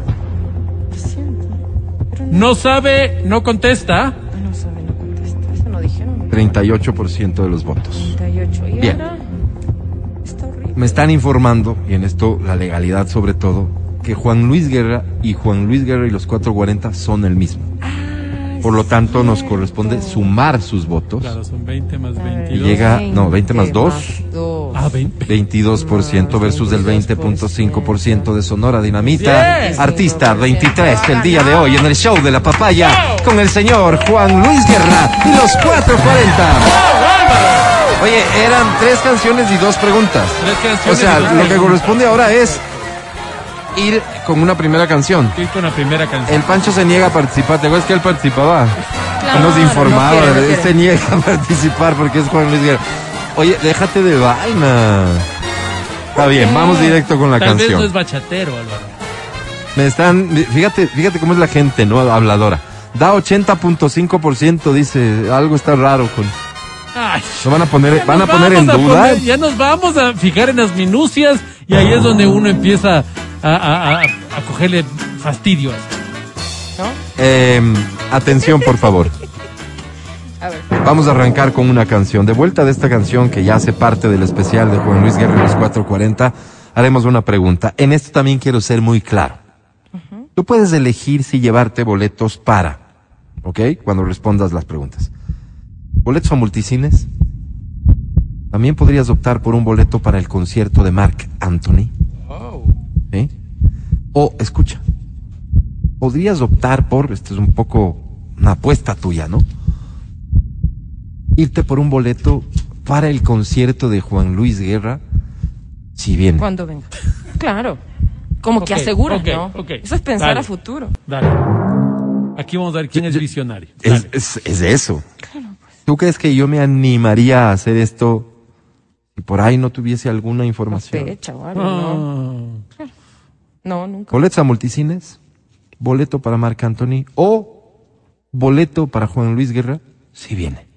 No sabe, no contesta. Ah, no sabe, no contesta. Eso no dijeron. 38% de los votos. 38. ¿Y Bien. ahora? Está horrible. Me están informando, y en esto la legalidad sobre todo, que Juan Luis Guerra y Juan Luis Guerra y los 440 son el mismo. Por lo tanto, nos corresponde sumar sus votos. Claro, son 20 más Y 22. llega, no, 20 más 2. dos. Ah, 20. 22% versus el 20.5% de Sonora Dinamita. Yes. Artista 23 el día de hoy en el show de la papaya con el señor Juan Luis Guerra y los 440. Oye, eran tres canciones y dos preguntas. Tres O canciones sea, y dos lo que corresponde ahora es ir con una primera canción. Ir con la primera canción. El Pancho se niega a participar. ¿Te acuerdas que él participaba? Claro, Nos informaba. no quiere, no él quiere. se niega a participar porque es Juan Luis Guerra. Oye, déjate de vaina. Está bien, vamos directo con la Tal vez canción. no es bachatero, Álvaro. Me están, fíjate, fíjate cómo es la gente, ¿no? Habladora. Da 80.5%, dice. Algo está raro con. Ay, ¿No van a poner, van a poner en a duda? poner- ya nos vamos a fijar en las minucias y ahí es donde uno empieza a, a- a- a cogerle fastidio. ¿No? Eh, atención, por favor. A ver. Vamos a arrancar con una canción. De vuelta de esta canción que ya hace parte del especial de Juan Luis los 440, haremos una pregunta. En esto también quiero ser muy claro. Tú puedes elegir si llevarte boletos para, ¿ok? Cuando respondas las preguntas. ¿Boletos a multicines? También podrías optar por un boleto para el concierto de Mark Anthony. ¿sí? O, escucha, podrías optar por, esto es un poco una apuesta tuya, ¿no? Irte por un boleto para el concierto de Juan Luis Guerra, si bien. Cuando venga. Claro. Como que Ok, asegura, ok, ¿no? ok. Eso es pensar Dale. a futuro. Dale. Aquí vamos a ver quién es visionario. Es, es, es eso. ¿Tú crees que yo me animaría a hacer esto si por ahí no tuviese alguna información? Sospecha o algo, ¿no? Ah, No, nunca. ¿Boletos a multicines? ¿Boleto para Marc Anthony? ¿O boleto para Juan Luis Guerra? Si viene.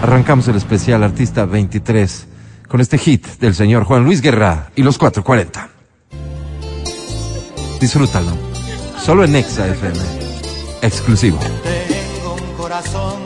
Arrancamos el especial Artista 23 con este hit del señor Juan Luis Guerra y los 440. Disfrútalo. Solo en Nexa FM. Exclusivo. Tengo un corazón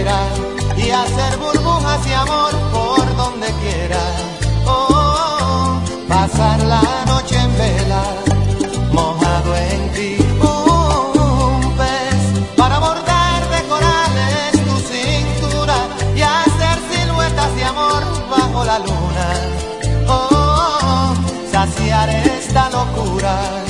y hacer burbujas de amor por donde quiera. Oh, pasar la noche en vela, mojado en ti. Un pez para bordar de corales tu cintura y hacer siluetas de amor bajo la luna. Oh, saciar esta locura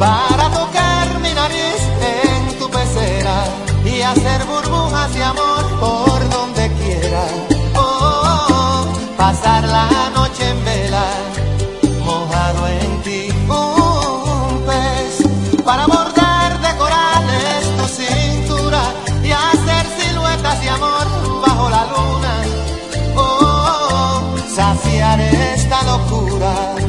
para tocar mi nariz en tu pecera y hacer burbujas de amor por donde quiera. Oh, pasar la noche en vela, mojado en ti. Un pez para bordar de corales tu cintura y hacer siluetas de amor bajo la luna. Oh, saciar esta locura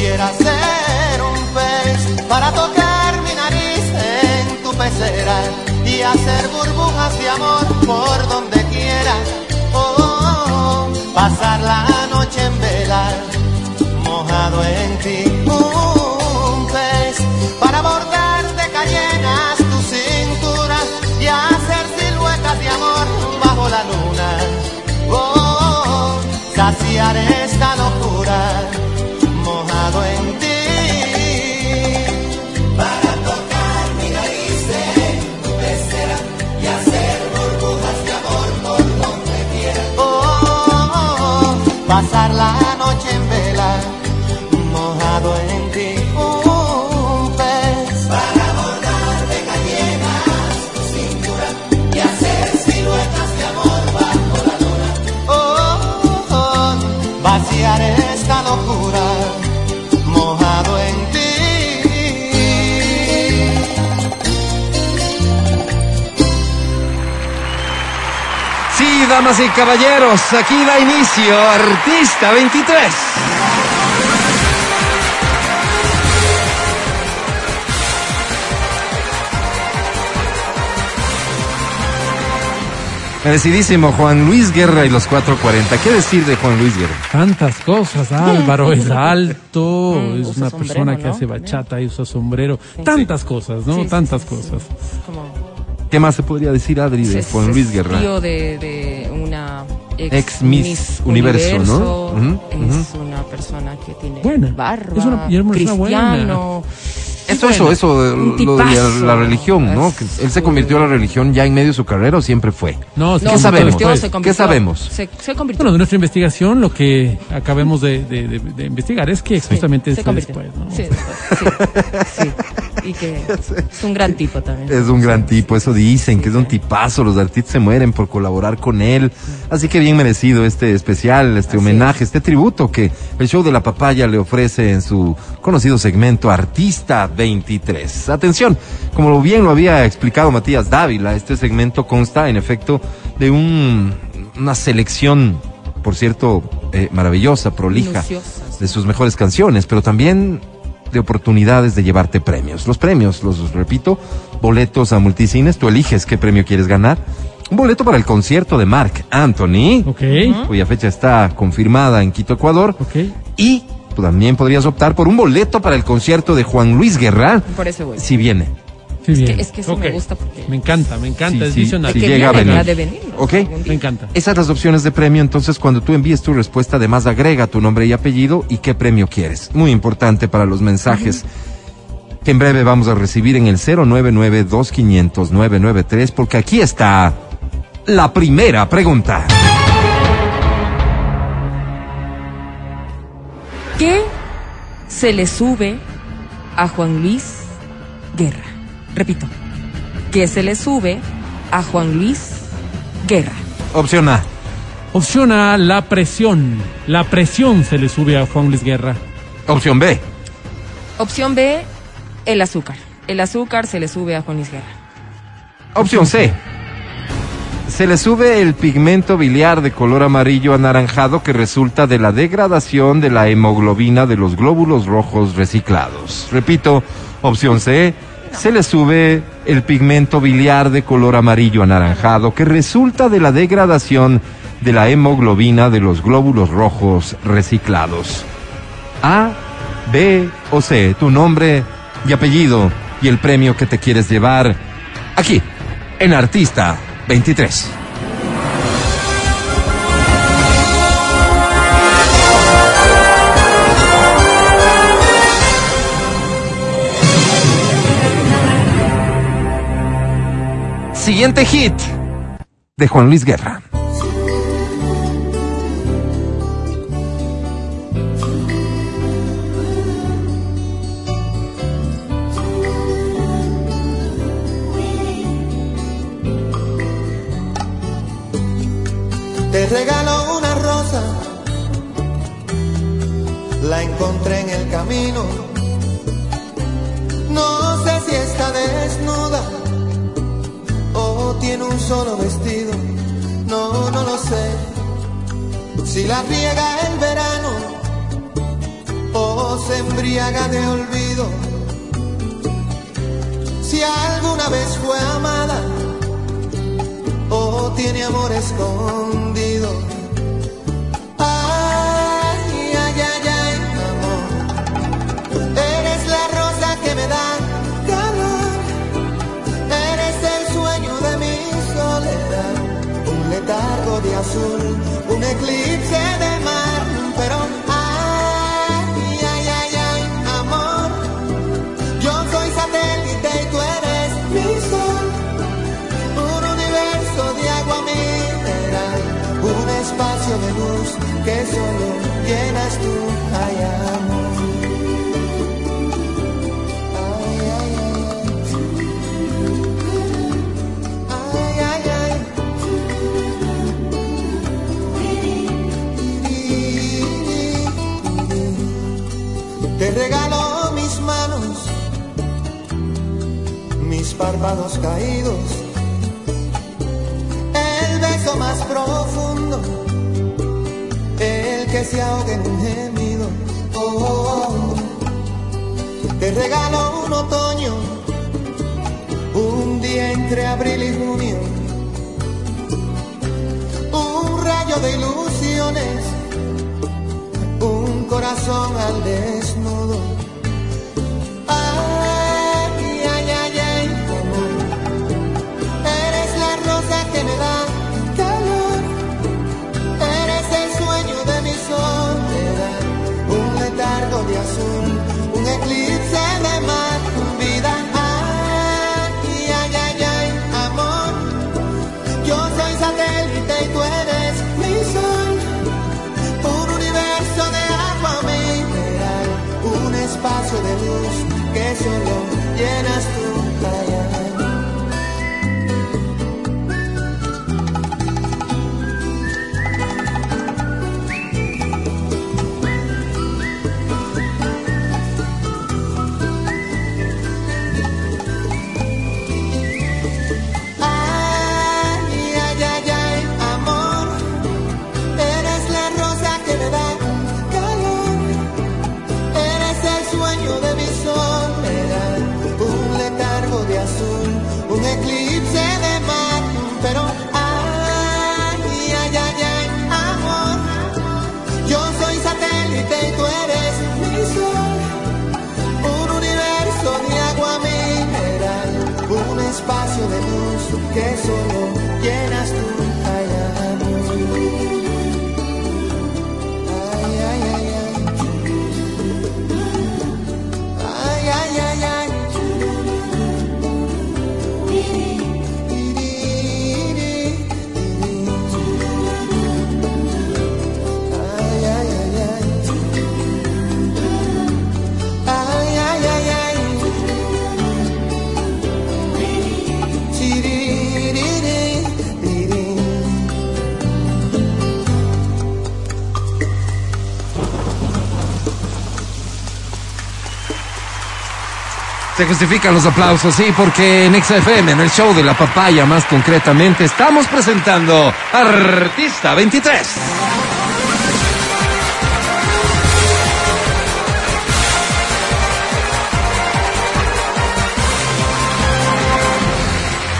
Quisiera ser un pez para tocar mi nariz en tu pecera y hacer burbujas de amor por donde quiera. Oh, pasar la noche en vela, mojado en ti. Un pez para bordar de cayenas tu cintura y hacer siluetas de amor bajo la luna. Oh, saciar esta locura damas y caballeros, aquí da inicio Artista 23. Merecidísimo Juan Luis Guerra y los 440. ¿Qué decir de Juan Luis Guerra? Tantas cosas, Álvaro, es alto, es una sombrero, persona que ¿no? hace bachata y usa sombrero, tantas cosas, ¿no? Sí, tantas cosas. ¿Qué más se podría decir, Adri, de Juan Luis Guerra? tío de, ex, Ex Miss Universo, ¿no? Ujú, Es una persona que tiene Buena. barba, Es una- es una persona buena. cristiano. Eso, eso, eso, Un lo de la, la religión, ¿no? Que él se convirtió a la religión ya en medio de su carrera o siempre fue. No, sí, No, ¿Qué sabemos? convirtió, se convirtió. sabemos? Se, se convirtió. Bueno, de nuestra investigación, lo que acabamos de, de- de- de investigar es que justamente se después, ¿no? Sí, después, sí, sí. Y que es un gran tipo también. Es un gran tipo, eso dicen, que es un tipazo, los artistas se mueren por colaborar con él. Así que bien merecido este especial, este Así homenaje, este tributo que el show de la papaya le ofrece en su conocido segmento Artista 23. Atención, como bien lo había explicado Matías Dávila, este segmento consta en efecto de un- una selección, por cierto, eh, maravillosa, prolija, de sus mejores canciones, pero también de oportunidades de llevarte premios. Los premios, los repito, boletos a multicines, tú eliges qué premio quieres ganar. Un boleto para el concierto de Mark Anthony, Ok, cuya fecha está confirmada en Quito, Ecuador. Y tú también podrías optar por un boleto para el concierto de Juan Luis Guerra, Por eso voy. si viene. Sí, bien. que- es que eso me gusta porque- Me encanta, me encanta, Sí, es sí, visionario. llega a de venir. Ok. Me encanta. Esas las opciones de premio, entonces cuando tú envíes tu respuesta, además agrega tu nombre y apellido y qué premio quieres. Muy importante para los mensajes que en breve vamos a recibir en el 099-2500-993, porque aquí está la primera pregunta. ¿Qué se le sube a Juan Luis Guerra? Repito, ¿qué se le sube a Juan Luis Guerra? Opción A. Opción A, la presión. La presión se le sube a Juan Luis Guerra. Opción B. Opción B, el azúcar. El azúcar se le sube a Juan Luis Guerra. Opción C. Se le sube el pigmento biliar de color amarillo anaranjado que resulta de la degradación de la hemoglobina de los glóbulos rojos reciclados. Repito, opción C. Se le sube el pigmento biliar de color amarillo anaranjado que resulta de la degradación de la hemoglobina de los glóbulos rojos reciclados. A, B o C, tu nombre y apellido y el premio que te quieres llevar aquí, en Artista 23. Siguiente hit de Juan Luis Guerra. Te regalo una rosa, la encontré en el camino. No sé si está desnuda o tiene un solo vestido. No, no lo sé. Si la riega el verano o se embriaga de olvido. Si alguna vez fue amada o tiene amor escondido. Ay, ay, ay, ay, amor. Eres la rosa que me da Un letargo de azul, un eclipse de mar. Pero, párpados caídos, el beso más profundo, el que se ahoga en un gemido. Oh. Te regalo un otoño, un día entre abril y junio, un rayo de ilusiones, un corazón al desnudo. Luz que solo Se justifican los aplausos, sí, porque en XFM, en el show de la papaya más concretamente, estamos presentando Artista 23.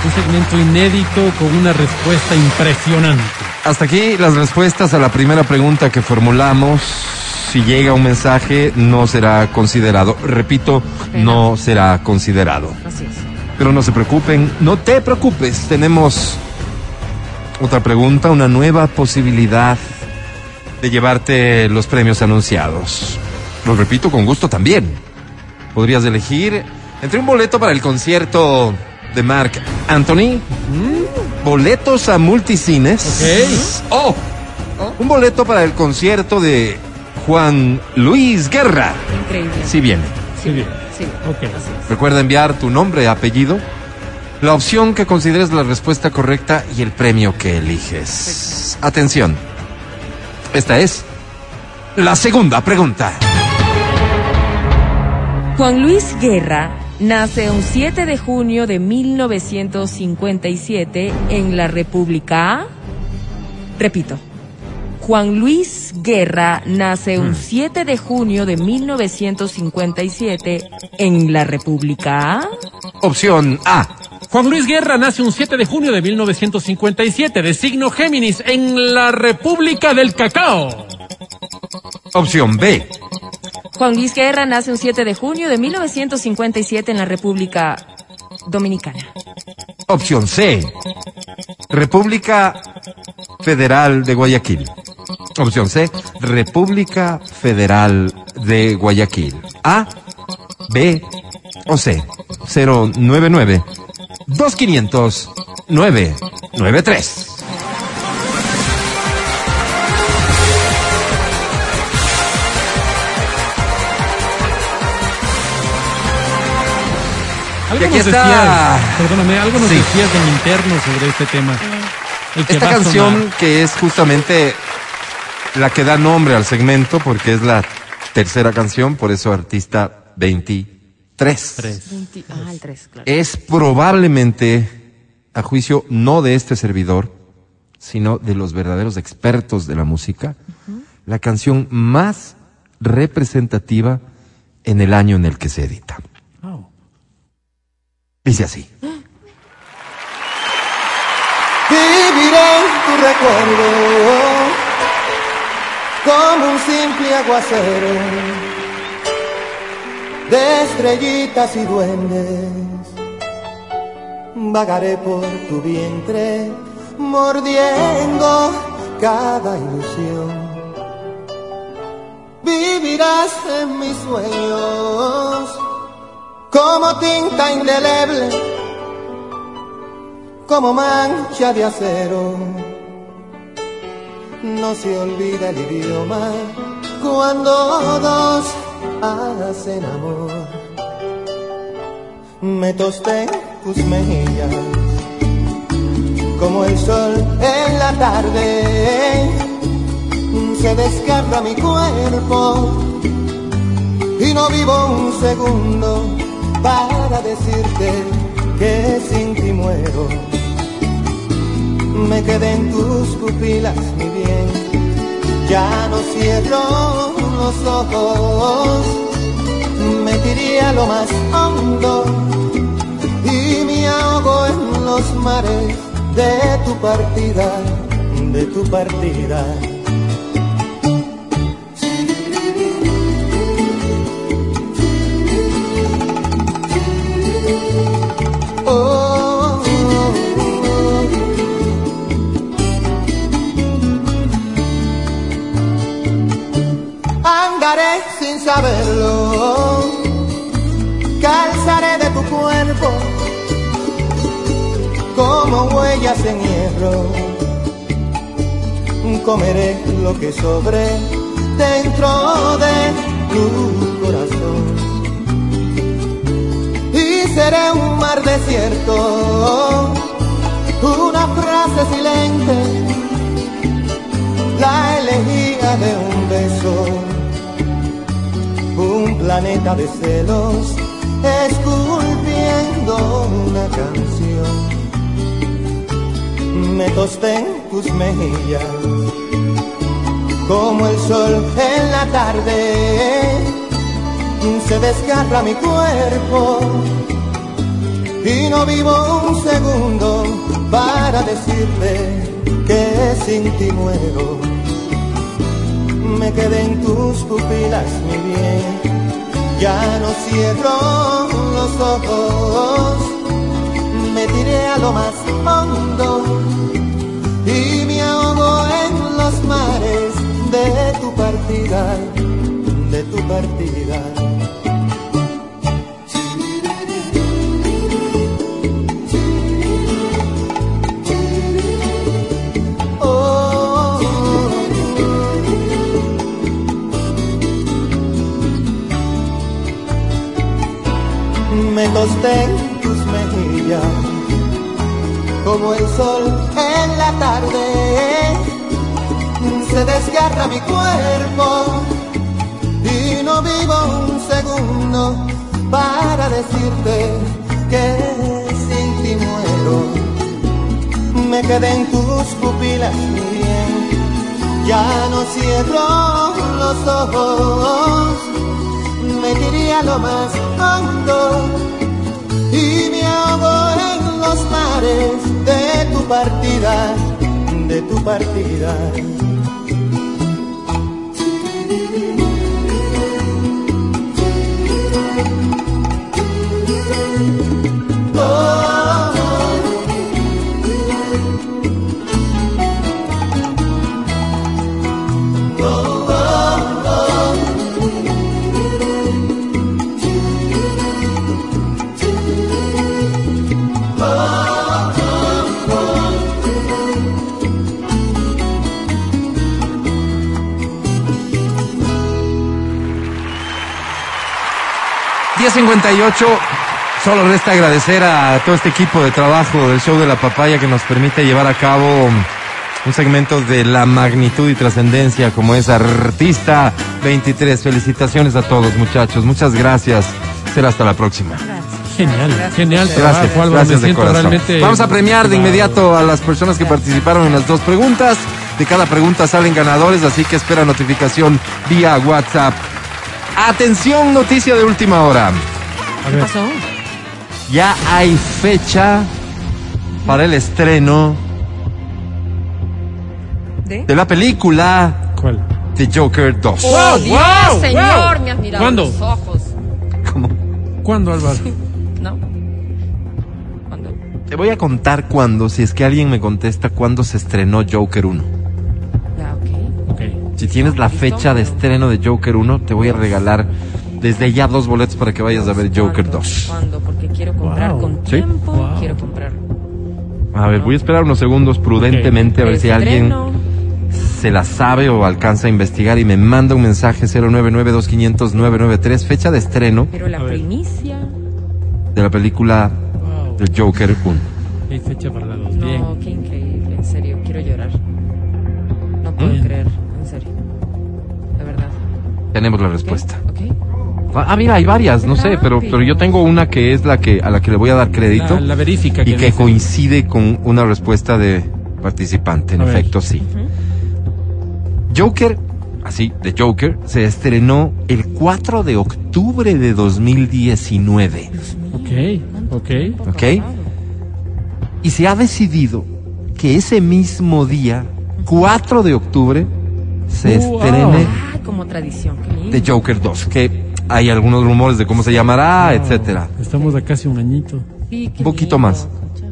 Un segmento inédito con una respuesta impresionante. Hasta aquí las respuestas a la primera pregunta que formulamos. Si llega un mensaje, no será considerado. Repito, no será considerado. Así es. Pero no se preocupen, no te preocupes. Tenemos otra pregunta, una nueva posibilidad de llevarte los premios anunciados. Lo repito con gusto también. Podrías elegir entre un boleto para el concierto de Mark Anthony, boletos a multicines o un boleto para el concierto de Juan Luis Guerra. Increíble. Si viene. Sí, bien. Sí. Ok. Así es. Recuerda enviar tu nombre, apellido, la opción que consideres la respuesta correcta y el premio que eliges. Atención. Esta es la segunda pregunta. Juan Luis Guerra nace un 7 de junio de 1957 en la República. Repito. Juan Luis Guerra nace un 7 de junio de 1957 en la República. Opción A. Juan Luis Guerra nace un 7 de junio de 1957 de signo Géminis en la República del Cacao. Opción B. Juan Luis Guerra nace un 7 de junio de 1957 en la República Dominicana. Opción C. República Federal de Guayaquil. Opción C. República Federal de Guayaquil. A, B o C. 099 2500 993. Algo Y aquí nos está. decías, perdóname, algo nos Sí. decías en interno sobre este tema. El que Esta canción sonar. que es justamente la que da nombre al segmento porque es la tercera canción, por eso artista 23. Tres. 20 ah, el 3, claro. Es probablemente, a juicio no de este servidor, sino de los verdaderos expertos de la música, la canción más representativa en el año en el que se edita. Dice así. Viviré tu recuerdo como un simple aguacero de estrellitas y duendes. Vagaré por tu vientre mordiendo cada ilusión. Vivirás en mis sueños como tinta indeleble como mancha de acero. No se olvida el idioma cuando dos hacen amor. Me tosté tus mejillas como el sol en la tarde. Se desgarra mi cuerpo y no vivo un segundo para decirte que sin ti muero me quedé en tus pupilas, mi bien. Ya no cierro los ojos, me tiré a lo más hondo y me ahogo en los mares de tu partida, de tu partida. Saberlo, calzaré de tu cuerpo como huellas en hierro. Comeré lo que sobre dentro de tu corazón. Y seré un mar desierto, una frase silente, la elegía de un beso, un planeta de celos, esculpiendo una canción. Me tosté en tus mejillas, como el sol en la tarde se desgarra mi cuerpo y no vivo un segundo para decirte que sin ti muero. Me quedé en tus pupilas, mi bien, ya no cierro los ojos, me tiré a lo más hondo y me ahogo en los mares de tu partida, de tu partida. Me tosté en tus mejillas como el sol en la tarde. Se desgarra mi cuerpo y no vivo un segundo para decirte que sin ti muero. Me quedé en tus pupilas, bien. Ya no cierro los ojos, me tiré a lo más hondo y me ahogo en los mares de tu partida, de tu partida. 58. Solo resta agradecer a todo este equipo de trabajo del show de la papaya que nos permite llevar a cabo Un segmento de la magnitud y trascendencia como es Artista 23. Felicitaciones a todos, muchachos. Muchas gracias. Será hasta la próxima. Genial, genial Gracias, trabajo, Álvaro. gracias Me de corazón. realmente Vamos a premiar de inmediato a las personas que participaron en las dos preguntas. De cada pregunta salen ganadores, así que espera notificación vía WhatsApp. Atención, noticia de última hora. A ¿Qué ver, pasó? Ya hay fecha para el estreno ¿De? de la película ¿cuál? The Joker 2. ¡Oh, Dios, wow, señor! wow. Me has mirado ¿Cuándo? los ojos. ¿Cómo? ¿Cuándo, Álvaro? ¿No? ¿Cuándo? Te voy a contar cuándo, si es que alguien me contesta cuándo se estrenó Joker 1. Ya, ok. Ok. Si tienes la fecha de estreno de Joker 1, te voy a regalar desde ya dos boletos para que vayas a ver Joker ¿Cuándo? 2. ¿Cuándo? Porque quiero comprar Wow. con Sí. tiempo. Wow. Quiero comprar. A ver, voy a esperar unos segundos prudentemente a ver si alguien se la sabe o alcanza a investigar y me manda un mensaje 099-2500-993, fecha de estreno Pero la primicia. de la película Wow. The Joker 1. Hay fecha para la dos. Bien. No, qué increíble. En serio, quiero llorar. No puedo ¿Mm? creer. En serio. De verdad. Tenemos la respuesta. ¿Ok? Ah, mira, hay varias, no sé, pero, pero yo tengo una que es la que a la que le voy a dar crédito La, la verifica. y que dice. coincide con una respuesta de participante. En A ver. efecto, sí. Joker, así, de Joker, se estrenó el 4 de octubre de 2019 Ok, ok. ¿Ok? y se ha decidido que ese mismo día, 4 de octubre, se Wow. estrene Ah, como tradición. Qué lindo. The Joker 2, que hay algunos rumores de cómo se llamará, Wow. etcétera. Estamos a casi un añito. Sí, un poquito lindo, más. cachas.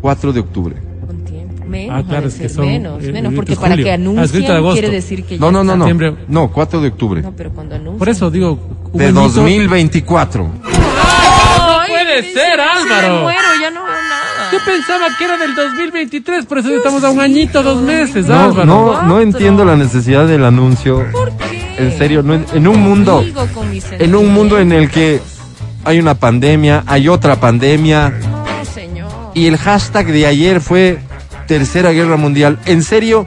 4 de octubre. Con tiempo. Menos, Ah, claro, es que son, menos, eh, menos, porque es para julio. que Ah, de anuncien quiere decir que ya No, no, no, no. Septiembre. No, 4 de octubre. No, pero cuando anuncian. Por eso digo. un De añito- 2024. No puede ser, Álvaro. Me muero, ya no veo nada. Yo pensaba que era del 2023, por eso estamos a un añito, dos meses, No, Álvaro. no, no entiendo la necesidad del anuncio. ¿Por qué? En serio, no en, un mundo, en un mundo en el que hay una pandemia, hay otra pandemia No, señor. y el hashtag de ayer fue Tercera Guerra Mundial. En serio,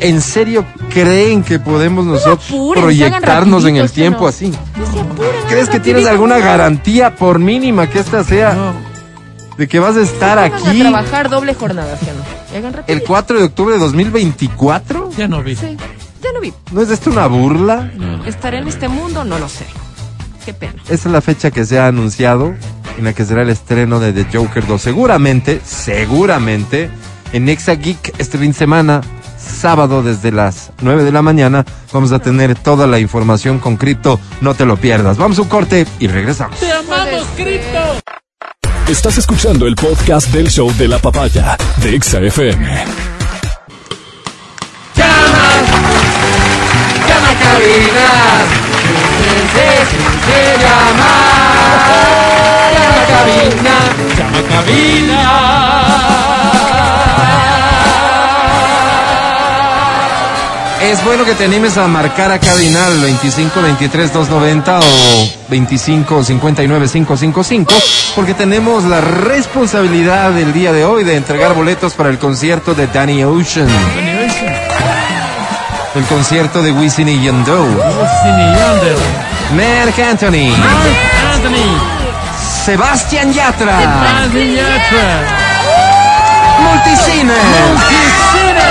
en serio creen que podemos nosotros apuren, proyectarnos en el tiempo así. rapiditos, No se apuren, ¿Crees que tienes alguna garantía por mínima que esta sea de que vas a estar aquí a trabajar doble jornada, el rapidito. 4 de octubre de 2024? ya no vi. Sí, ya lo vi. ¿No es esto una burla? ¿Estaré en este mundo? No lo sé. Qué pena. Esa es la fecha que se ha anunciado en la que será el estreno de The Joker 2. Seguramente, seguramente, en Exa Geek este fin de semana, sábado desde las 9 de la mañana, vamos a tener toda la información con cripto. No te lo pierdas. Vamos a un corte y regresamos. ¡Te amamos, Cripto! Estás escuchando el podcast del show de la papaya de Exa FM. Llama a cabina. Llama a cabina. ¡Llama cabina! Es bueno que te animes a marcar a cabinal 25 23 290 o 25 59 555 porque tenemos la responsabilidad del día de hoy de entregar boletos para el concierto de Danny Ocean, el concierto de Wisin y Yandel, Cine Yonder. Mark Anthony, Anthony. Sebastián Yatra, Anthony Yatra. Multicine. Quisiera.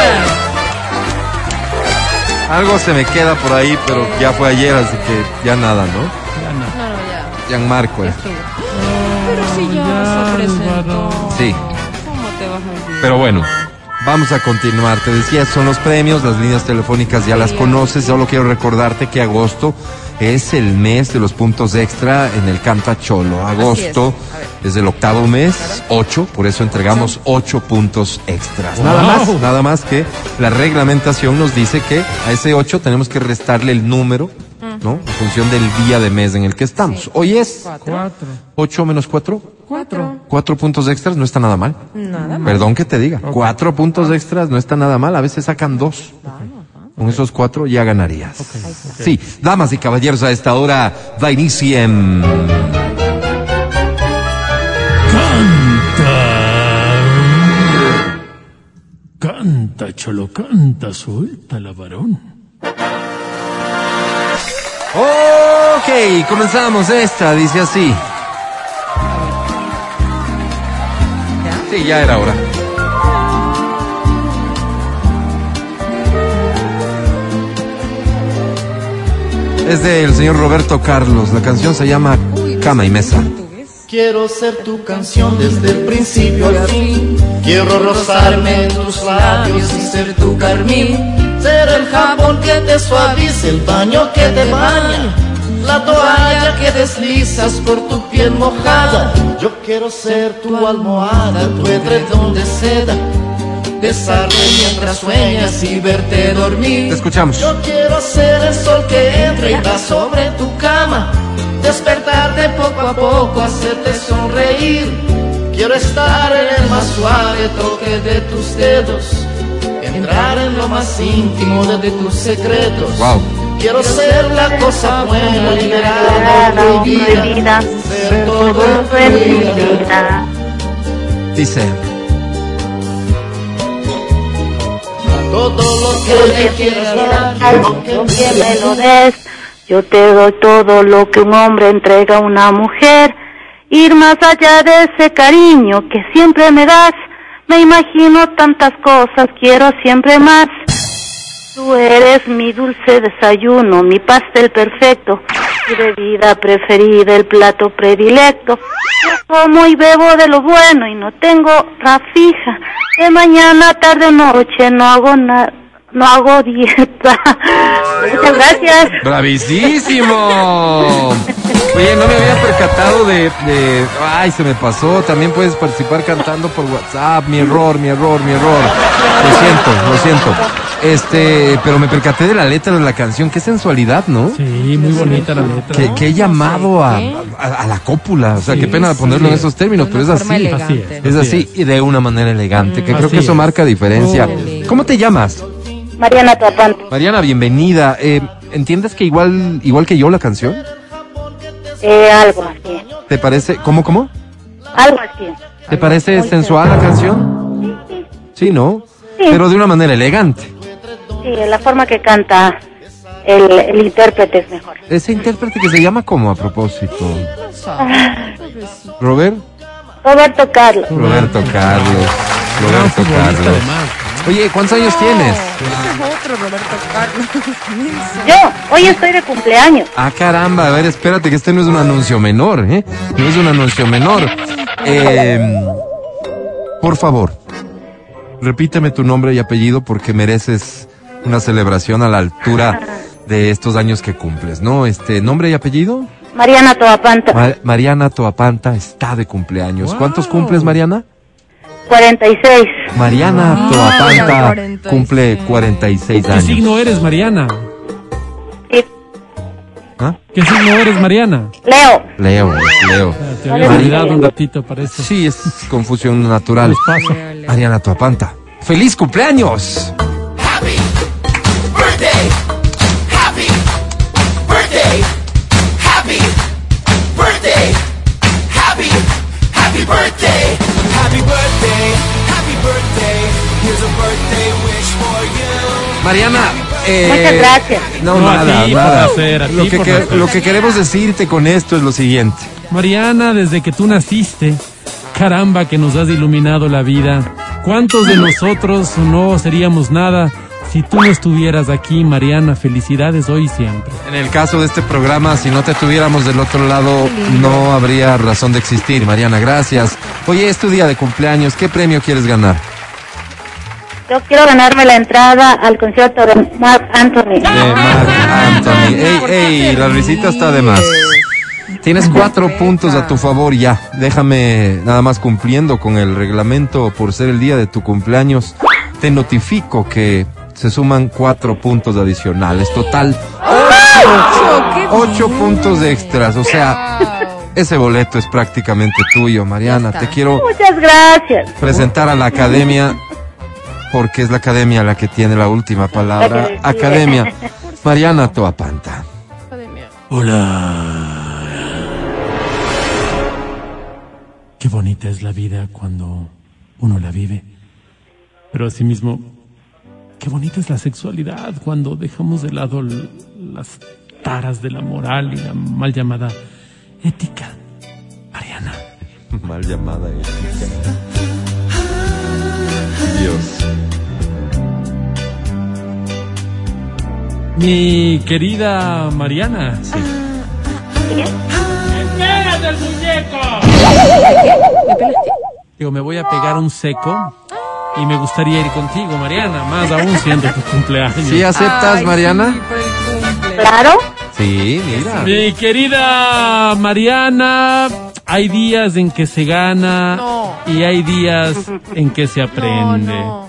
Algo se me queda por ahí, pero ya fue ayer, así que ya nada, ¿no? Ya no. No, no, ya. Gianmarco. eh. Pero si ya, ya, se presentó. Álvaro. Sí. ¿Cómo te vas a olvidar? Pero bueno, vamos a continuar. Te decía, son los premios, las líneas telefónicas ya las conoces. Solo quiero recordarte que agosto es el mes de los puntos extra en el Canta Cholo. Agosto es. El octavo mes, ocho, por eso entregamos ocho puntos extras. Wow. Nada más, nada más que la reglamentación nos dice que a ese ocho tenemos que restarle el número, ¿no? En función del día de mes en el que estamos. Hoy es Cuatro. Ocho menos cuatro. Cuatro. Cuatro puntos extras no está nada mal. Nada más. Perdón que te diga. Cuatro puntos extras no está nada mal. A veces sacan dos. Con esos cuatro ya ganarías. Sí, damas y caballeros, a esta hora da inicio en... Canta, Cholo Suelta, suelta la varón. Ok, comenzamos esta, dice así. Sí, ya era hora. Es del señor Roberto Carlos. La canción se llama Cama y Mesa. Quiero ser tu canción desde el principio al fin. Quiero rozarme en tus labios y ser tu carmín. Ser el jabón que te suavice, el baño que te baña. La toalla que deslizas por tu piel mojada. Yo quiero ser tu almohada, tu edredón de seda. Besarte mientras sueñas y verte dormir. Te escuchamos. Yo quiero ser el sol que entra y va sobre tu cama. Despertarte poco a poco, hacerte sonreír. Quiero estar en el más suave toque de tus dedos. Entrar en lo más íntimo de tus secretos. Wow. Quiero ser la cosa buena, liberada, prohibida. Ser todo vida. Dice. Todo lo que quieras dar. algo que me lo des. Yo te doy todo lo que un hombre entrega a una mujer. Ir más allá de ese cariño que siempre me das. Me imagino tantas cosas, quiero siempre más. Tú eres mi dulce desayuno, mi pastel perfecto, mi bebida preferida, el plato predilecto. Como y bebo de lo bueno y no tengo rafija. De mañana, tarde noche no hago nada. No hago dieta. Muchas gracias. ¡Bravísimo! Oye, no me había percatado de, de- Ay, se me pasó. También puedes participar cantando por WhatsApp. Mi error, mi error, mi error. Lo siento, lo siento. Este, pero me percaté de la letra de la canción. Qué sensualidad, ¿no? Sí, muy bonita la letra. He llamado a, a- a la cópula. O sea, Sí, qué pena ponerlo en esos términos, pero es así. elegante. Es así y de una manera elegante, que creo Así que eso es. marca diferencia. Oh. ¿Cómo te llamas? Mariana Tapante. Mariana, bienvenida. Eh, ¿Entiendes que igual, igual que yo la canción? Eh, algo así. ¿Te parece, cómo, cómo? Algo así. ¿Te parece sensual la canción? Sí, ¿no? Sí. Pero de una manera elegante. Sí, la forma que canta el, el intérprete es mejor. Ese intérprete que se llama como a propósito. Robert? Roberto Carlos. Roberto Carlos. Roberto Carlos. Oye, ¿cuántos años tienes? otro Roberto Carlos. Yo, hoy estoy de cumpleaños. Ah, caramba, a ver, espérate, que este no es un anuncio menor, ¿eh? No es un anuncio menor. Eh, por favor, repíteme tu nombre y apellido porque mereces una celebración a la altura de estos años que cumples, ¿no? Este, nombre y apellido. Mariana Toapanta. Ma- Mariana Toapanta está de cumpleaños. Wow. ¿Cuántos cumples, Mariana? 46. Mariana Toapanta 46. cumple 46 ¿Qué años. signo eres, Mariana? Sí. ¿Ah? ¿Qué signo eres, Mariana? Leo. Leo, Leo. Te había olvidado un ratito, parece. Sí, es confusión natural. Les pasa. Mariana Toapanta. ¡Feliz cumpleaños! birthday, happy birthday, happy birthday, happy, happy birthday, happy birthday, Mariana, eh, Muchas gracias. No, No, a nada, ti nada. ti lo, que, que- lo que queremos decirte con esto es lo siguiente. Mariana, desde que tú naciste, caramba que nos has iluminado la vida. ¿Cuántos de nosotros no seríamos nada si tú no estuvieras aquí, Mariana? Felicidades hoy y siempre. En el caso de este programa, si no te tuviéramos del otro lado, no habría razón de existir. Mariana, gracias. Oye, es tu día de cumpleaños. ¿Qué premio quieres ganar? Yo quiero ganarme la entrada al concierto de Mark Anthony. De Marc Anthony. Ey, ey, la risita está de más. Tienes cuatro puntos a tu favor ya. Déjame nada más cumpliendo con el reglamento por ser el día de tu cumpleaños. Te notifico que se suman cuatro puntos adicionales. Total, ocho puntos extras. O sea, ese boleto es prácticamente tuyo, Mariana. Te quiero Muchas gracias. presentar a la academia porque es la academia la que tiene la última palabra. Academia. Mariana Toapanta. Hola. Qué bonita es la vida cuando uno la vive. Pero asimismo, qué bonita es la sexualidad cuando dejamos de lado las taras de la moral y la mal llamada ética. Mariana. Mal llamada ética. Dios. Mi querida Mariana. Sí. ¡Espérate el muñeco! Digo, me voy a pegar un seco y me gustaría ir contigo, Mariana, más aún siendo tu cumpleaños. ¿Sí aceptas, Ay, Mariana? sí, por el cumple. Claro. Sí, mira. Mi querida Mariana, hay días en que se gana No. y hay días en que se No, aprende. no.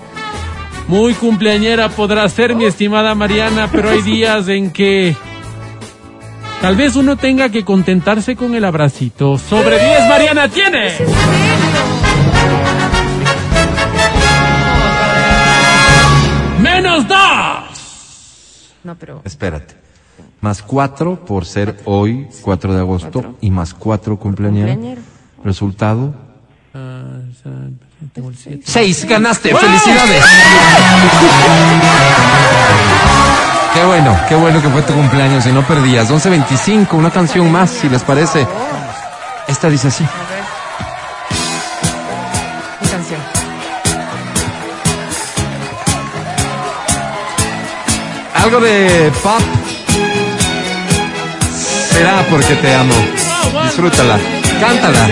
Muy cumpleañera podrá ser mi estimada Mariana, pero hay días en que tal vez uno tenga que contentarse con el abracito. Sobre 10 Mariana tiene. Menos dos. No, pero. Espérate. Más cuatro por ser hoy, 4 de agosto, Cuatro. y más cuatro cumpleañero. Cumpleañero. Resultado. Ya, tengo el siete. Seis, ganaste. Felicidades. Qué bueno, qué bueno que fue tu cumpleaños y no perdías. 11.25, una canción más, si les parece. Esta dice así. Algo de pop. Será porque te amo. Disfrútala. Cántala.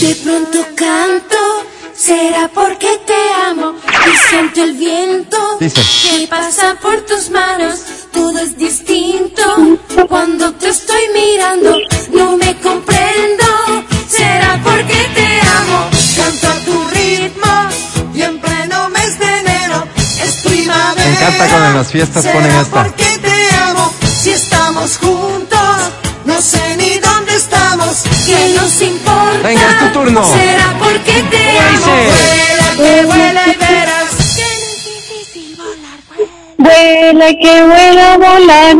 De pronto canto, será porque te amo y siento el viento Dice. que pasa por tus manos. Todo es distinto cuando te estoy mirando. No me comprendo, será porque te encanta cuando en las fiestas ponen esta. porque te amo si estamos juntos. No sé ni dónde estamos, que nos importa. Venga, es tu turno. Será porque te ¿Cómo amo. Vuela, que vuela y verás. Que no es difícil volar, vuela. Vuela que vuela a volar.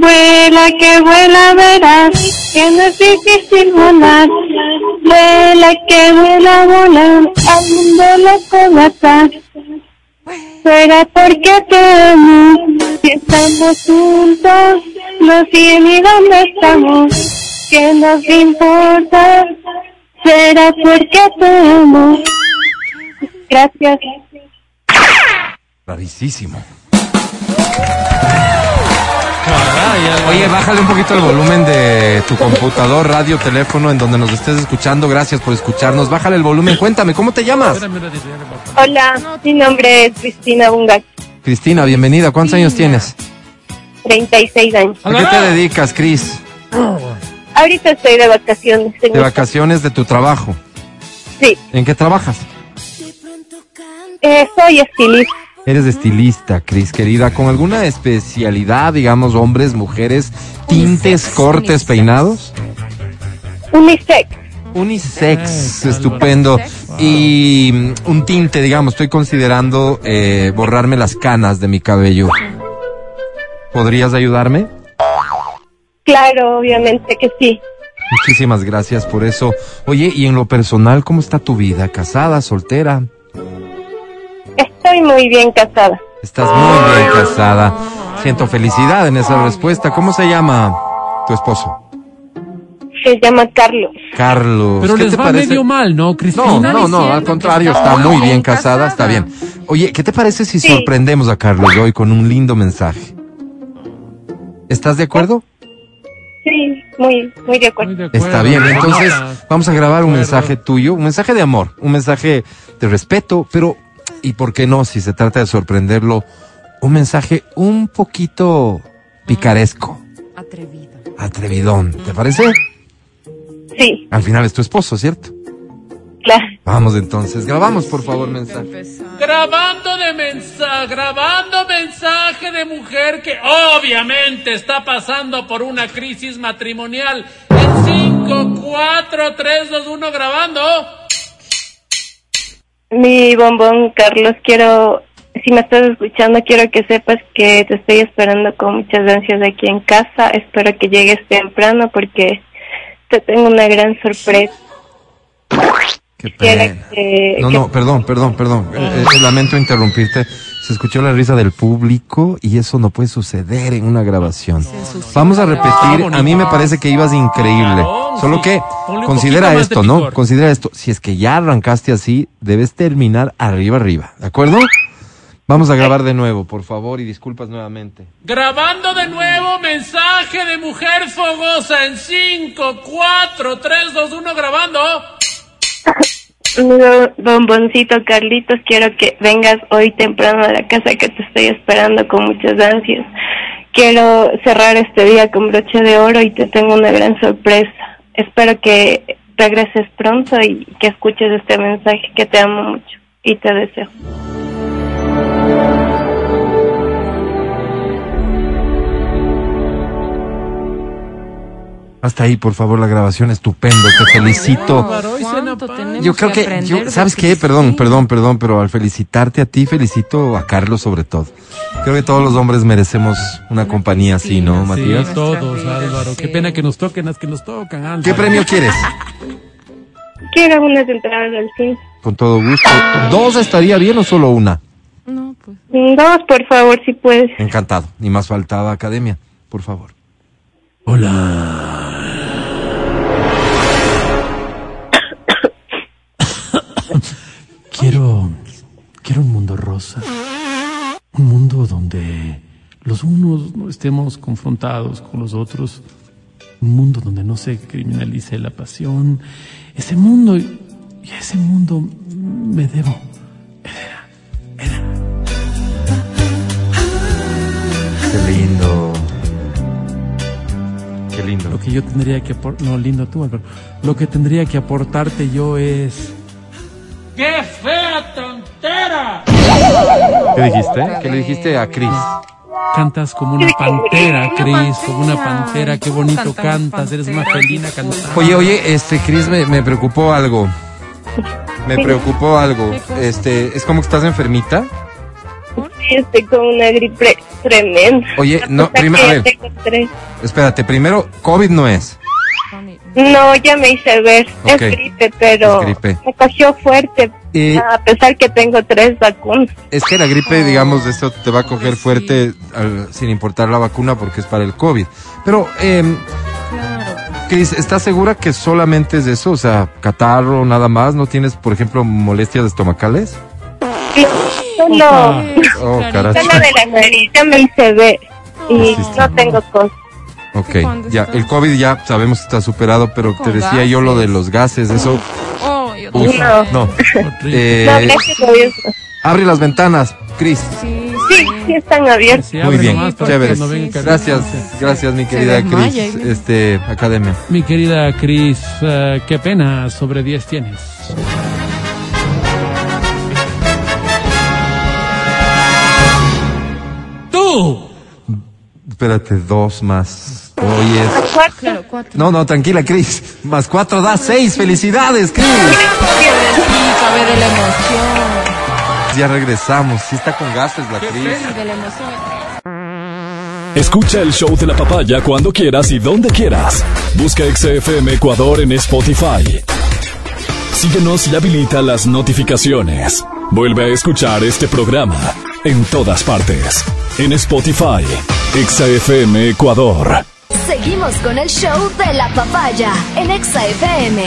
Vuela que vuela verás que no es difícil volar. Vuela que vuela volar al mundo loco matar. Será porque te amo. Si estamos juntos, no sé ni dónde estamos. Que nos importa. Será porque te amo. Gracias. Rarísimo. Oye, bájale un poquito el volumen de tu computador, radio, teléfono, en donde nos estés escuchando. Gracias por escucharnos. Bájale el volumen. Cuéntame, ¿cómo te llamas? Hola, mi nombre es Cristina Bunga, Cristina, bienvenida. ¿Cuántos años tienes? 36 años. ¿A qué te dedicas, Cris? Ahorita estoy de vacaciones. De vacaciones de tu trabajo. Sí, ¿En qué trabajas? eh, soy estilista. Eres estilista, Cris, querida, con alguna especialidad, digamos, hombres, mujeres, tintes, cortes, unisex. peinados. Unisex. Unisex, Eh, estupendo. Y mm, un tinte, digamos, estoy considerando eh, borrarme las canas de mi cabello. ¿Podrías ayudarme? Claro, obviamente que sí. Muchísimas gracias por eso. Oye, y en lo personal, ¿cómo está tu vida? ¿Casada, soltera? Estoy muy bien casada. Estás muy bien casada. Siento felicidad en esa respuesta. ¿Cómo se llama tu esposo? Se llama Carlos. Carlos. Pero ¿Qué les te va parece? medio mal, ¿no, No, Cristina? no, no, al diciendo contrario, está muy bien casada, está bien. Oye, ¿qué te parece si Sí. sorprendemos a Carlos hoy con un lindo mensaje? ¿Estás de acuerdo? Sí, muy, muy de acuerdo. Muy de acuerdo. Está bien, entonces vamos a grabar un mensaje tuyo, un mensaje de amor, un mensaje de respeto, pero, ¿y por qué no, si se trata de sorprenderlo, un mensaje un poquito picaresco, Atrevido. atrevidón, ¿te parece? Sí, Al final es tu esposo, ¿cierto? claro. Vamos entonces, grabamos por favor mensaje. Grabando de mensaje, grabando mensaje de mujer que obviamente está pasando por una crisis matrimonial. En 5, 4, 3, 2, 1, grabando. Mi bombón, Carlos, quiero, si me estás escuchando, quiero que sepas que te estoy esperando con muchas ansias aquí en casa. Espero que llegues temprano porque te tengo una gran sorpresa. Qué pena. que... No, que- no, perdón, perdón, perdón. Eh, eh, lamento interrumpirte. Se escuchó la risa del público y eso no puede suceder en una grabación. Vamos a repetir. A mí me parece que ibas increíble. Claro, Solo sí. que considera esto, ¿no? Considera esto. Si es que ya arrancaste así, debes terminar arriba, arriba. ¿De acuerdo? Vamos a grabar de nuevo, por favor, y disculpas nuevamente. Grabando de nuevo mensaje de mujer fogosa en 5, 4, 3, 2, 1, grabando. Bomboncito Carlitos, quiero que vengas hoy temprano a la casa que te estoy esperando con muchas ansias. Quiero cerrar este día con broche de oro y te tengo una gran sorpresa. Espero que regreses pronto y que escuches este mensaje que te amo mucho y te deseo. Hasta ahí, por favor, la grabación estupendo. Te felicito. Álvaro, hoy cena ¿Cuánto pan. tenemos Yo creo que, yo- ¿sabes qué? Perdón, perdón, perdón, pero al felicitarte a ti, felicito a Carlos sobre todo. Creo que todos los hombres merecemos una compañía así, ¿no, Sí, Matías? todos, vida, Álvaro. Qué sí. pena que nos toquen las que nos tocan, Álvaro. ¿Qué premio quieres? Quiero unas entradas al cine. Con todo gusto. ¿Dos estaría bien o solo una? No, pues. Dos, por favor, si puedes. Encantado. Ni más faltaba academia, por favor. Hola. quiero, quiero un mundo rosa. Un mundo donde los unos no estemos confrontados con los otros. Un mundo donde no se criminalice la pasión. Ese mundo, y ese mundo me debo. Qué lindo. Qué lindo. Lo que yo tendría que aportar, no, lindo tú, Álvaro. Lo que tendría que aportarte yo es. ¡Qué fea tontera! ¿Qué dijiste? ¿Qué le dijiste a Chris? Cantas como una pantera, Cris, como una pantera. Qué bonito cantas, eres una felina cantante. Oye, oye, este, Chris, me, me preocupó algo. Me preocupó algo. Este, es como que estás enfermita. Sí, estoy con una gripe tremenda. Oye, no, a ver. tres. Espérate, primero, COVID no es. No, ya me hice ver. Es gripe, pero Es gripe. me cogió fuerte. A pesar que tengo tres vacunas. Es que la gripe, digamos, esto te va a coger fuerte al- sin importar la vacuna porque es para el COVID. Pero, eh, Cris, ¿estás segura que solamente es eso? O sea, catarro, nada más. ¿No tienes, por ejemplo, molestias estomacales? Solo, Oh, solo de la nariz, ya me hice ver. Y no tengo cosas. Ok, ya, el COVID ya sabemos que está superado, pero te decía yo lo de los gases, eso. Oh, yo Uy, No. no. Eh, No, gracias abre las ventanas, Cris. Sí, Sí, sí están abiertos. Sí, Muy bien, nomás para chévere. que no el Gracias, gracias, mi querida Cris, este, academia. Mi querida Cris, eh, qué pena, sobre 10 tienes. Espérate, dos más. Oye. Cuatro. No, no, tranquila, Cris. Más cuatro da seis. ¡Felicidades, Cris! Ya regresamos. Sí está con gases la Cris. Escucha el show de la papaya cuando quieras y donde quieras. Busca XFM Ecuador en Spotify. Síguenos y habilita las notificaciones. Vuelve a escuchar este programa en todas partes. En Spotify, XFM Ecuador. Seguimos con el show de la papaya en Exa FM.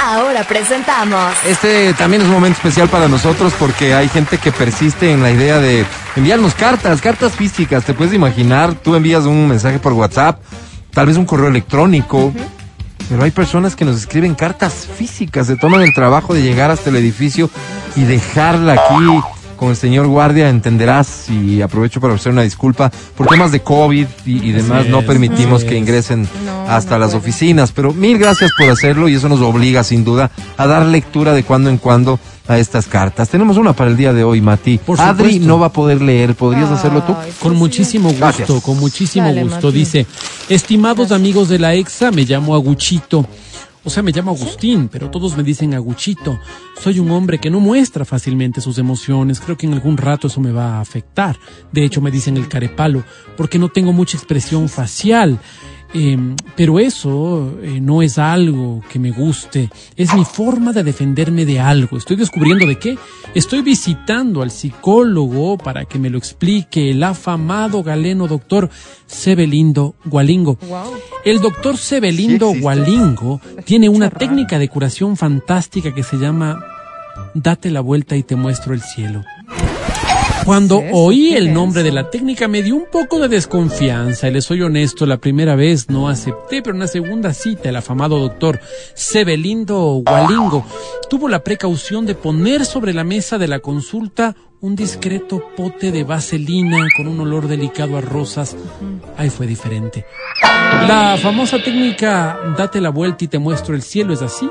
Ahora presentamos Este también es un momento especial para nosotros porque hay gente que persiste en la idea de enviarnos cartas, cartas físicas. Te puedes imaginar, tú envías un mensaje por WhatsApp, tal vez un correo electrónico, pero hay personas que nos escriben cartas físicas, se toman el trabajo de llegar hasta el edificio y dejarla aquí con el señor guardia, entenderás y aprovecho para ofrecer una disculpa por temas de COVID y, y demás, no permitimos que es. ingresen No, hasta no las puede. oficinas, pero mil gracias por hacerlo y eso nos obliga sin duda a dar lectura de cuando en cuando a estas cartas. Tenemos una para el día de hoy, Mati. Por Adri supuesto. no va a poder leer, ¿podrías hacerlo tú? Con muchísimo gusto, Gracias. con muchísimo Dale, gusto. Dice, estimados amigos de la EXA, me llamo Aguchito. O sea, me llamo Agustín, pero todos me dicen Aguchito. Soy un hombre que no muestra fácilmente sus emociones. Creo que en algún rato eso me va a afectar. De hecho, me dicen el carepalo, porque no tengo mucha expresión facial. Eh, pero eso eh, no es algo que me guste, es mi forma de defenderme de algo. Estoy descubriendo de qué. Estoy visitando al psicólogo para que me lo explique el afamado galeno doctor Sebelindo Gualingo. El doctor Sebelindo Sí. Gualingo tiene una técnica de curación fantástica que se llama Date la vuelta y te muestro el cielo. Cuando oí el nombre de la técnica me dio un poco de desconfianza y les soy honesto, la primera vez no acepté, pero en la segunda cita el afamado doctor Sebelindo Gualingo tuvo la precaución de poner sobre la mesa de la consulta un discreto pote de vaselina con un olor delicado a rosas. Ahí fue diferente. La famosa técnica date la vuelta y te muestro el cielo es así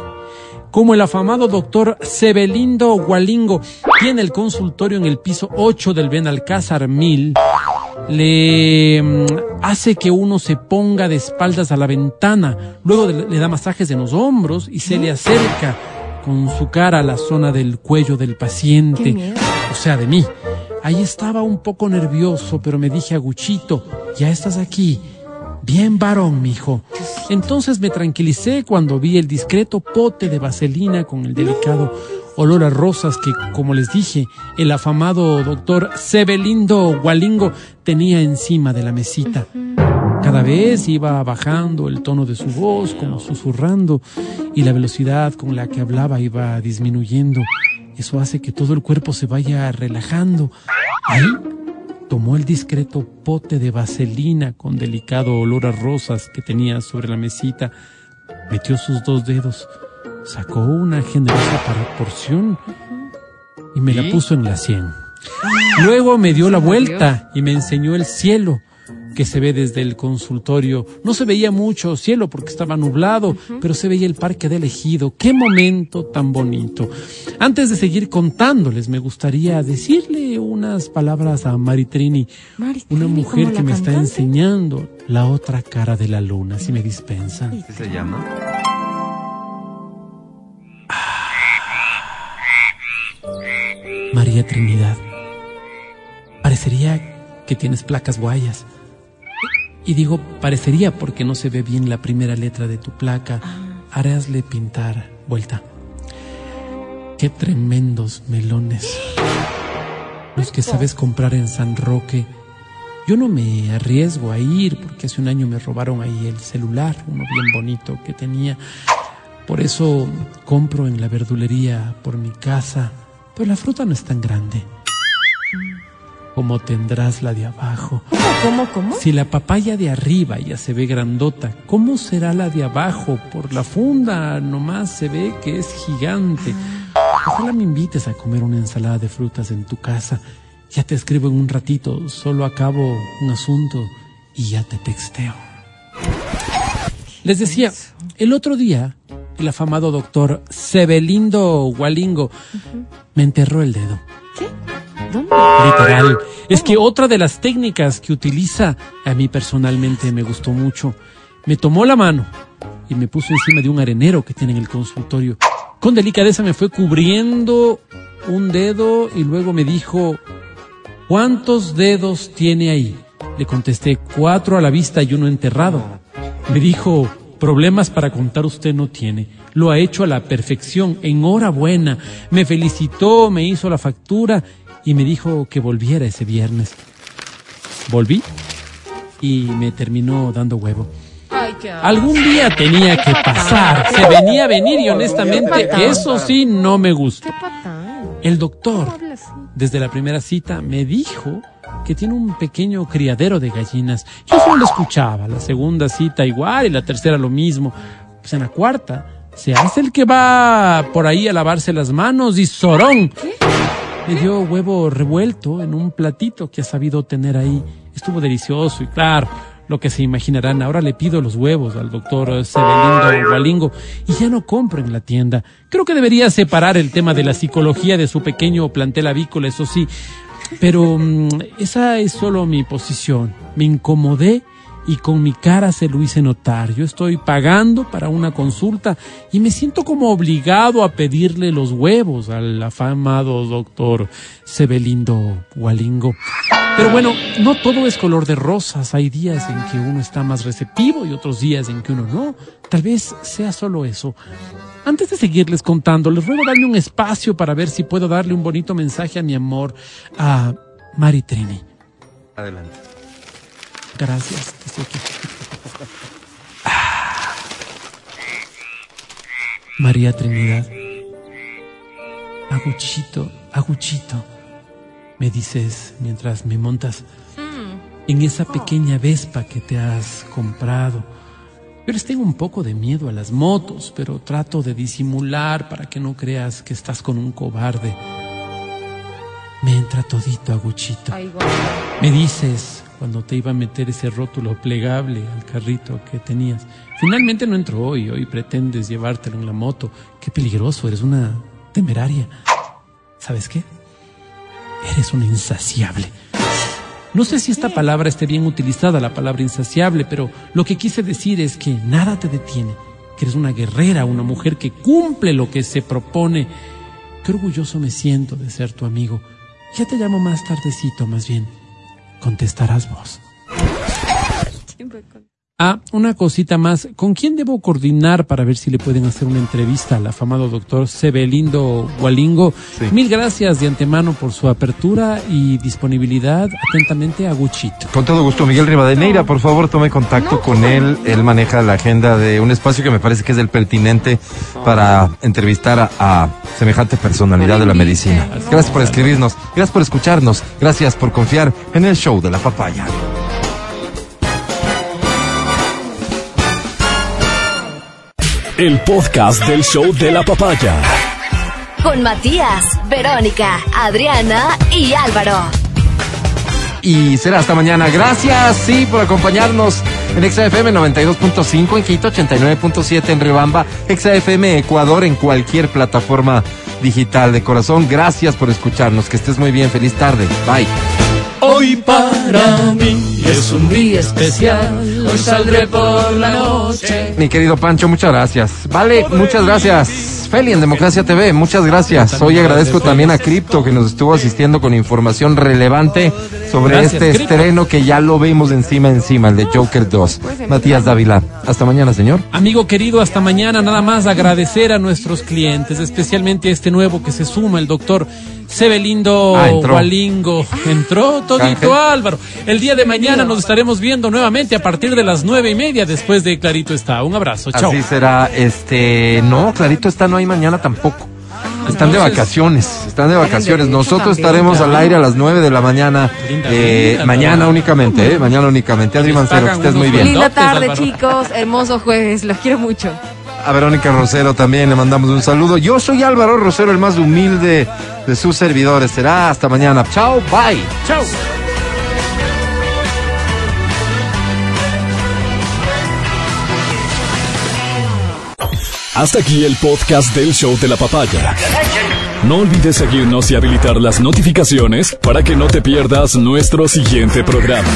como el afamado doctor Sebelindo Gualingo tiene el consultorio en el piso 8 del Benalcázar 1000, le mm, hace que uno se ponga de espaldas a la ventana, luego le da masajes en los hombros y se le acerca con su cara a la zona del cuello del paciente, o sea, de mí. Ahí estaba un poco nervioso, pero me dije a Guchito, ya estás aquí. Bien varón, mijo. Entonces me tranquilicé cuando vi el discreto pote de vaselina con el delicado olor a rosas que, como les dije, el afamado doctor Sebelindo Gualingo tenía encima de la mesita. Cada vez iba bajando el tono de su voz, como susurrando, y la velocidad con la que hablaba iba disminuyendo. Eso hace que todo el cuerpo se vaya relajando. Ahí tomó el discreto pote de vaselina con delicado olor a rosas que tenía sobre la mesita, metió sus dos dedos, sacó una generosa porción y me la puso en la sien. Luego me dio la vuelta y me enseñó el cielo que se ve desde el consultorio. No se veía mucho cielo porque estaba nublado, pero se veía el parque del ejido. Qué momento tan bonito. Antes de seguir contándoles, me gustaría decirle unas palabras a Maritrini, Maritrini, una mujer que me está enseñando la otra cara de la luna, si me dispensan. ¿Qué se llama? María Trinidad, parecería que tienes placas guayas. Y digo parecería porque no se ve bien la primera letra de tu placa. Harásle pintar vuelta. Qué tremendos melones. Los que sabes comprar en San Roque. Yo no me arriesgo a ir porque hace un año me robaron ahí el celular, uno bien bonito que tenía. Por eso compro en la verdulería por mi casa, pero la fruta no es tan grande. Como tendrás la de abajo. ¿Cómo, cómo? Si la papaya de arriba ya se ve grandota, ¿cómo será la de abajo? Por la funda nomás se ve que es gigante. Ojalá me invites a comer una ensalada de frutas en tu casa. Ya te escribo en un ratito, solo acabo un asunto y ya te texteo. Les decía, el otro día, el afamado doctor Sebelindo Gualingo me enterró el dedo. Literal. Es que otra de las técnicas que utiliza, a mí personalmente me gustó mucho, me tomó la mano y me puso encima de un arenero que tiene en el consultorio. Con delicadeza me fue cubriendo un dedo y luego me dijo, ¿cuántos dedos tiene ahí? Le contesté, cuatro a la vista y uno enterrado. Me dijo, problemas para contar usted no tiene. Lo ha hecho a la perfección. Enhorabuena. Me felicitó, me hizo la factura y me dijo que volviera ese viernes. Volví y me terminó dando huevo. Algún día tenía que pasar. Se venía a venir y honestamente eso sí no me gustó. El doctor desde la primera cita me dijo que tiene un pequeño criadero de gallinas. Yo solo lo escuchaba, la segunda cita igual y la tercera lo mismo. Pues en la cuarta se hace el que va por ahí a lavarse las manos y zorón. Me dio huevo revuelto en un platito que ha sabido tener ahí. Estuvo delicioso y claro, lo que se imaginarán. Ahora le pido los huevos al doctor Sebelindo Gualingo y ya no compro en la tienda. Creo que debería separar el tema de la psicología de su pequeño plantel avícola, eso sí. Pero mm, esa es solo mi posición. Me incomodé y con mi cara se lo hice notar. Yo estoy pagando para una consulta y me siento como obligado a pedirle los huevos al afamado doctor Sebelindo Walingo. Pero bueno, no todo es color de rosas. Hay días en que uno está más receptivo y otros días en que uno no. Tal vez sea solo eso. Antes de seguirles contando, les ruego darme un espacio para ver si puedo darle un bonito mensaje a mi amor, a Mari Trini. Adelante. Gracias. estoy aquí. María Trinidad. Aguchito, aguchito, me dices mientras me montas en esa pequeña Vespa que te has comprado. Yo les tengo un poco de miedo a las motos, pero trato de disimular para que no creas que estás con un cobarde. Me entra todito, aguchito. Me dices cuando te iba a meter ese rótulo plegable al carrito que tenías. Finalmente no entró hoy, hoy pretendes llevártelo en la moto. Qué peligroso, eres una temeraria. ¿Sabes qué? Eres una insaciable. No sé si esta palabra esté bien utilizada, la palabra insaciable, pero lo que quise decir es que nada te detiene, que eres una guerrera, una mujer que cumple lo que se propone. Qué orgulloso me siento de ser tu amigo. Ya te llamo más tardecito, más bien. Contestarás vos. Ah, una cosita más. ¿Con quién debo coordinar para ver si le pueden hacer una entrevista al afamado doctor Sebelindo Gualingo? Mil gracias de antemano por su apertura y disponibilidad. Atentamente, Aguchito. Con todo gusto, Miguel Rivadeneira, por favor tome contacto con él. Él maneja la agenda de un espacio que me parece que es el pertinente para entrevistar a, a semejante personalidad de la medicina. Gracias por escribirnos, gracias por escucharnos, gracias por confiar en el show de la papaya. El podcast del show de la papaya. Con Matías, Verónica, Adriana y Álvaro. Y será hasta mañana. Gracias, sí, por acompañarnos en XFM 92.5 en Quito, 89.7 en Riobamba, XFM Ecuador en cualquier plataforma digital de corazón. Gracias por escucharnos. Que estés muy bien. Feliz tarde. Bye. Hoy para mí es un día especial. Hoy saldré por la noche. Mi querido Pancho, muchas gracias. Vale, muchas gracias. Feli en Democracia TV, muchas gracias. Hoy agradezco también a Crypto que nos estuvo asistiendo con información relevante sobre Gracias, este Crypto. estreno que ya lo vemos encima encima, el de Joker 2. Matías Dávila, hasta mañana, señor. Amigo querido, hasta mañana. Nada más agradecer a nuestros clientes, especialmente a este nuevo que se suma, el doctor Sebelindo Ah, entró. Walingo. Entró todito. Álvaro. El día de mañana nos estaremos viendo nuevamente a partir de las nueve y media después de Clarito está. Un abrazo. Chao. Así será, este, no, Clarito está, no hay mañana tampoco. Están de vacaciones, están de vacaciones. Nosotros estaremos al aire a las 9 de la mañana. Eh, mañana únicamente, eh, mañana únicamente. Adri Mancero, que estés muy bien. Linda tarde, chicos. Hermoso jueves. Los quiero mucho. A Verónica Rosero también le mandamos un saludo. Yo soy Álvaro Rosero, el más humilde de sus servidores. Será hasta mañana. Chao, bye. Chao. Hasta aquí el podcast del show de la papaya. No olvides seguirnos y habilitar las notificaciones para que no te pierdas nuestro siguiente programa.